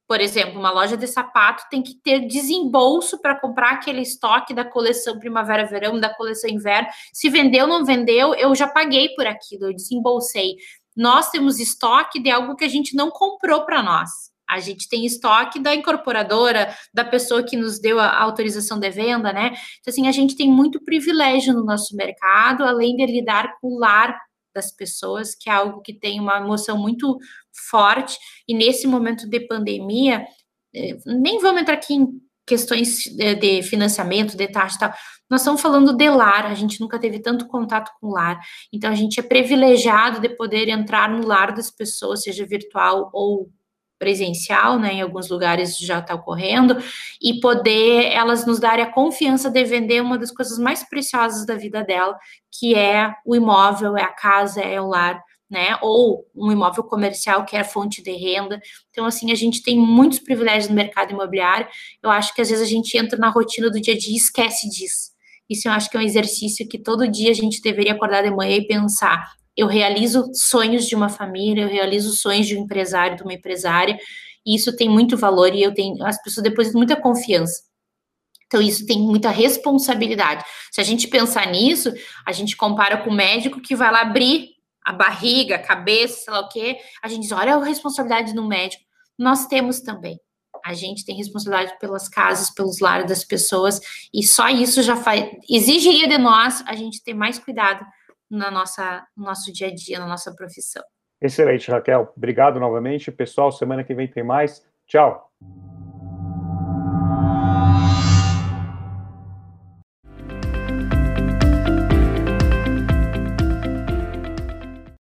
por exemplo, uma loja de sapato tem que ter desembolso para comprar aquele estoque da coleção primavera-verão, da coleção inverno. Se vendeu não vendeu, eu já paguei por aquilo, eu desembolsei. Nós temos estoque de algo que a gente não comprou para nós. A gente tem estoque da incorporadora, da pessoa que nos deu a autorização de venda, né? Então, assim, a gente tem muito privilégio no nosso mercado, além de lidar com o lar das pessoas, que é algo que tem uma emoção muito forte, e nesse momento de pandemia, é, nem vamos entrar aqui em questões de financiamento, de taxa e tal, nós estamos falando de lar, a gente nunca teve tanto contato com lar, então a gente é privilegiado de poder entrar no lar das pessoas, seja virtual ou presencial, né, em alguns lugares já está ocorrendo, e poder elas nos darem a confiança de vender uma das coisas mais preciosas da vida dela, que é o imóvel, é a casa, é o lar, né, ou um imóvel comercial que é fonte de renda. Então, assim, a gente tem muitos privilégios no mercado imobiliário. Eu acho que às vezes a gente entra na rotina do dia a dia e esquece disso. Isso eu acho que é um exercício que todo dia a gente deveria acordar de manhã e pensar: eu realizo sonhos de uma família, eu realizo sonhos de um empresário, de uma empresária, e isso tem muito valor e eu tenho, as pessoas depositam muita confiança. Então, isso tem muita responsabilidade. Se a gente pensar nisso, a gente compara com o médico que vai lá abrir a barriga, a cabeça, sei lá o quê. A gente diz, olha a responsabilidade do médico. Nós temos também. A gente tem responsabilidade pelas casas, pelos lares das pessoas, e só isso já faz, exigiria de nós a gente ter mais cuidado na nossa, no nosso dia a dia, na nossa profissão. Excelente, Raquel. Obrigado novamente. Pessoal, semana que vem tem mais. Tchau.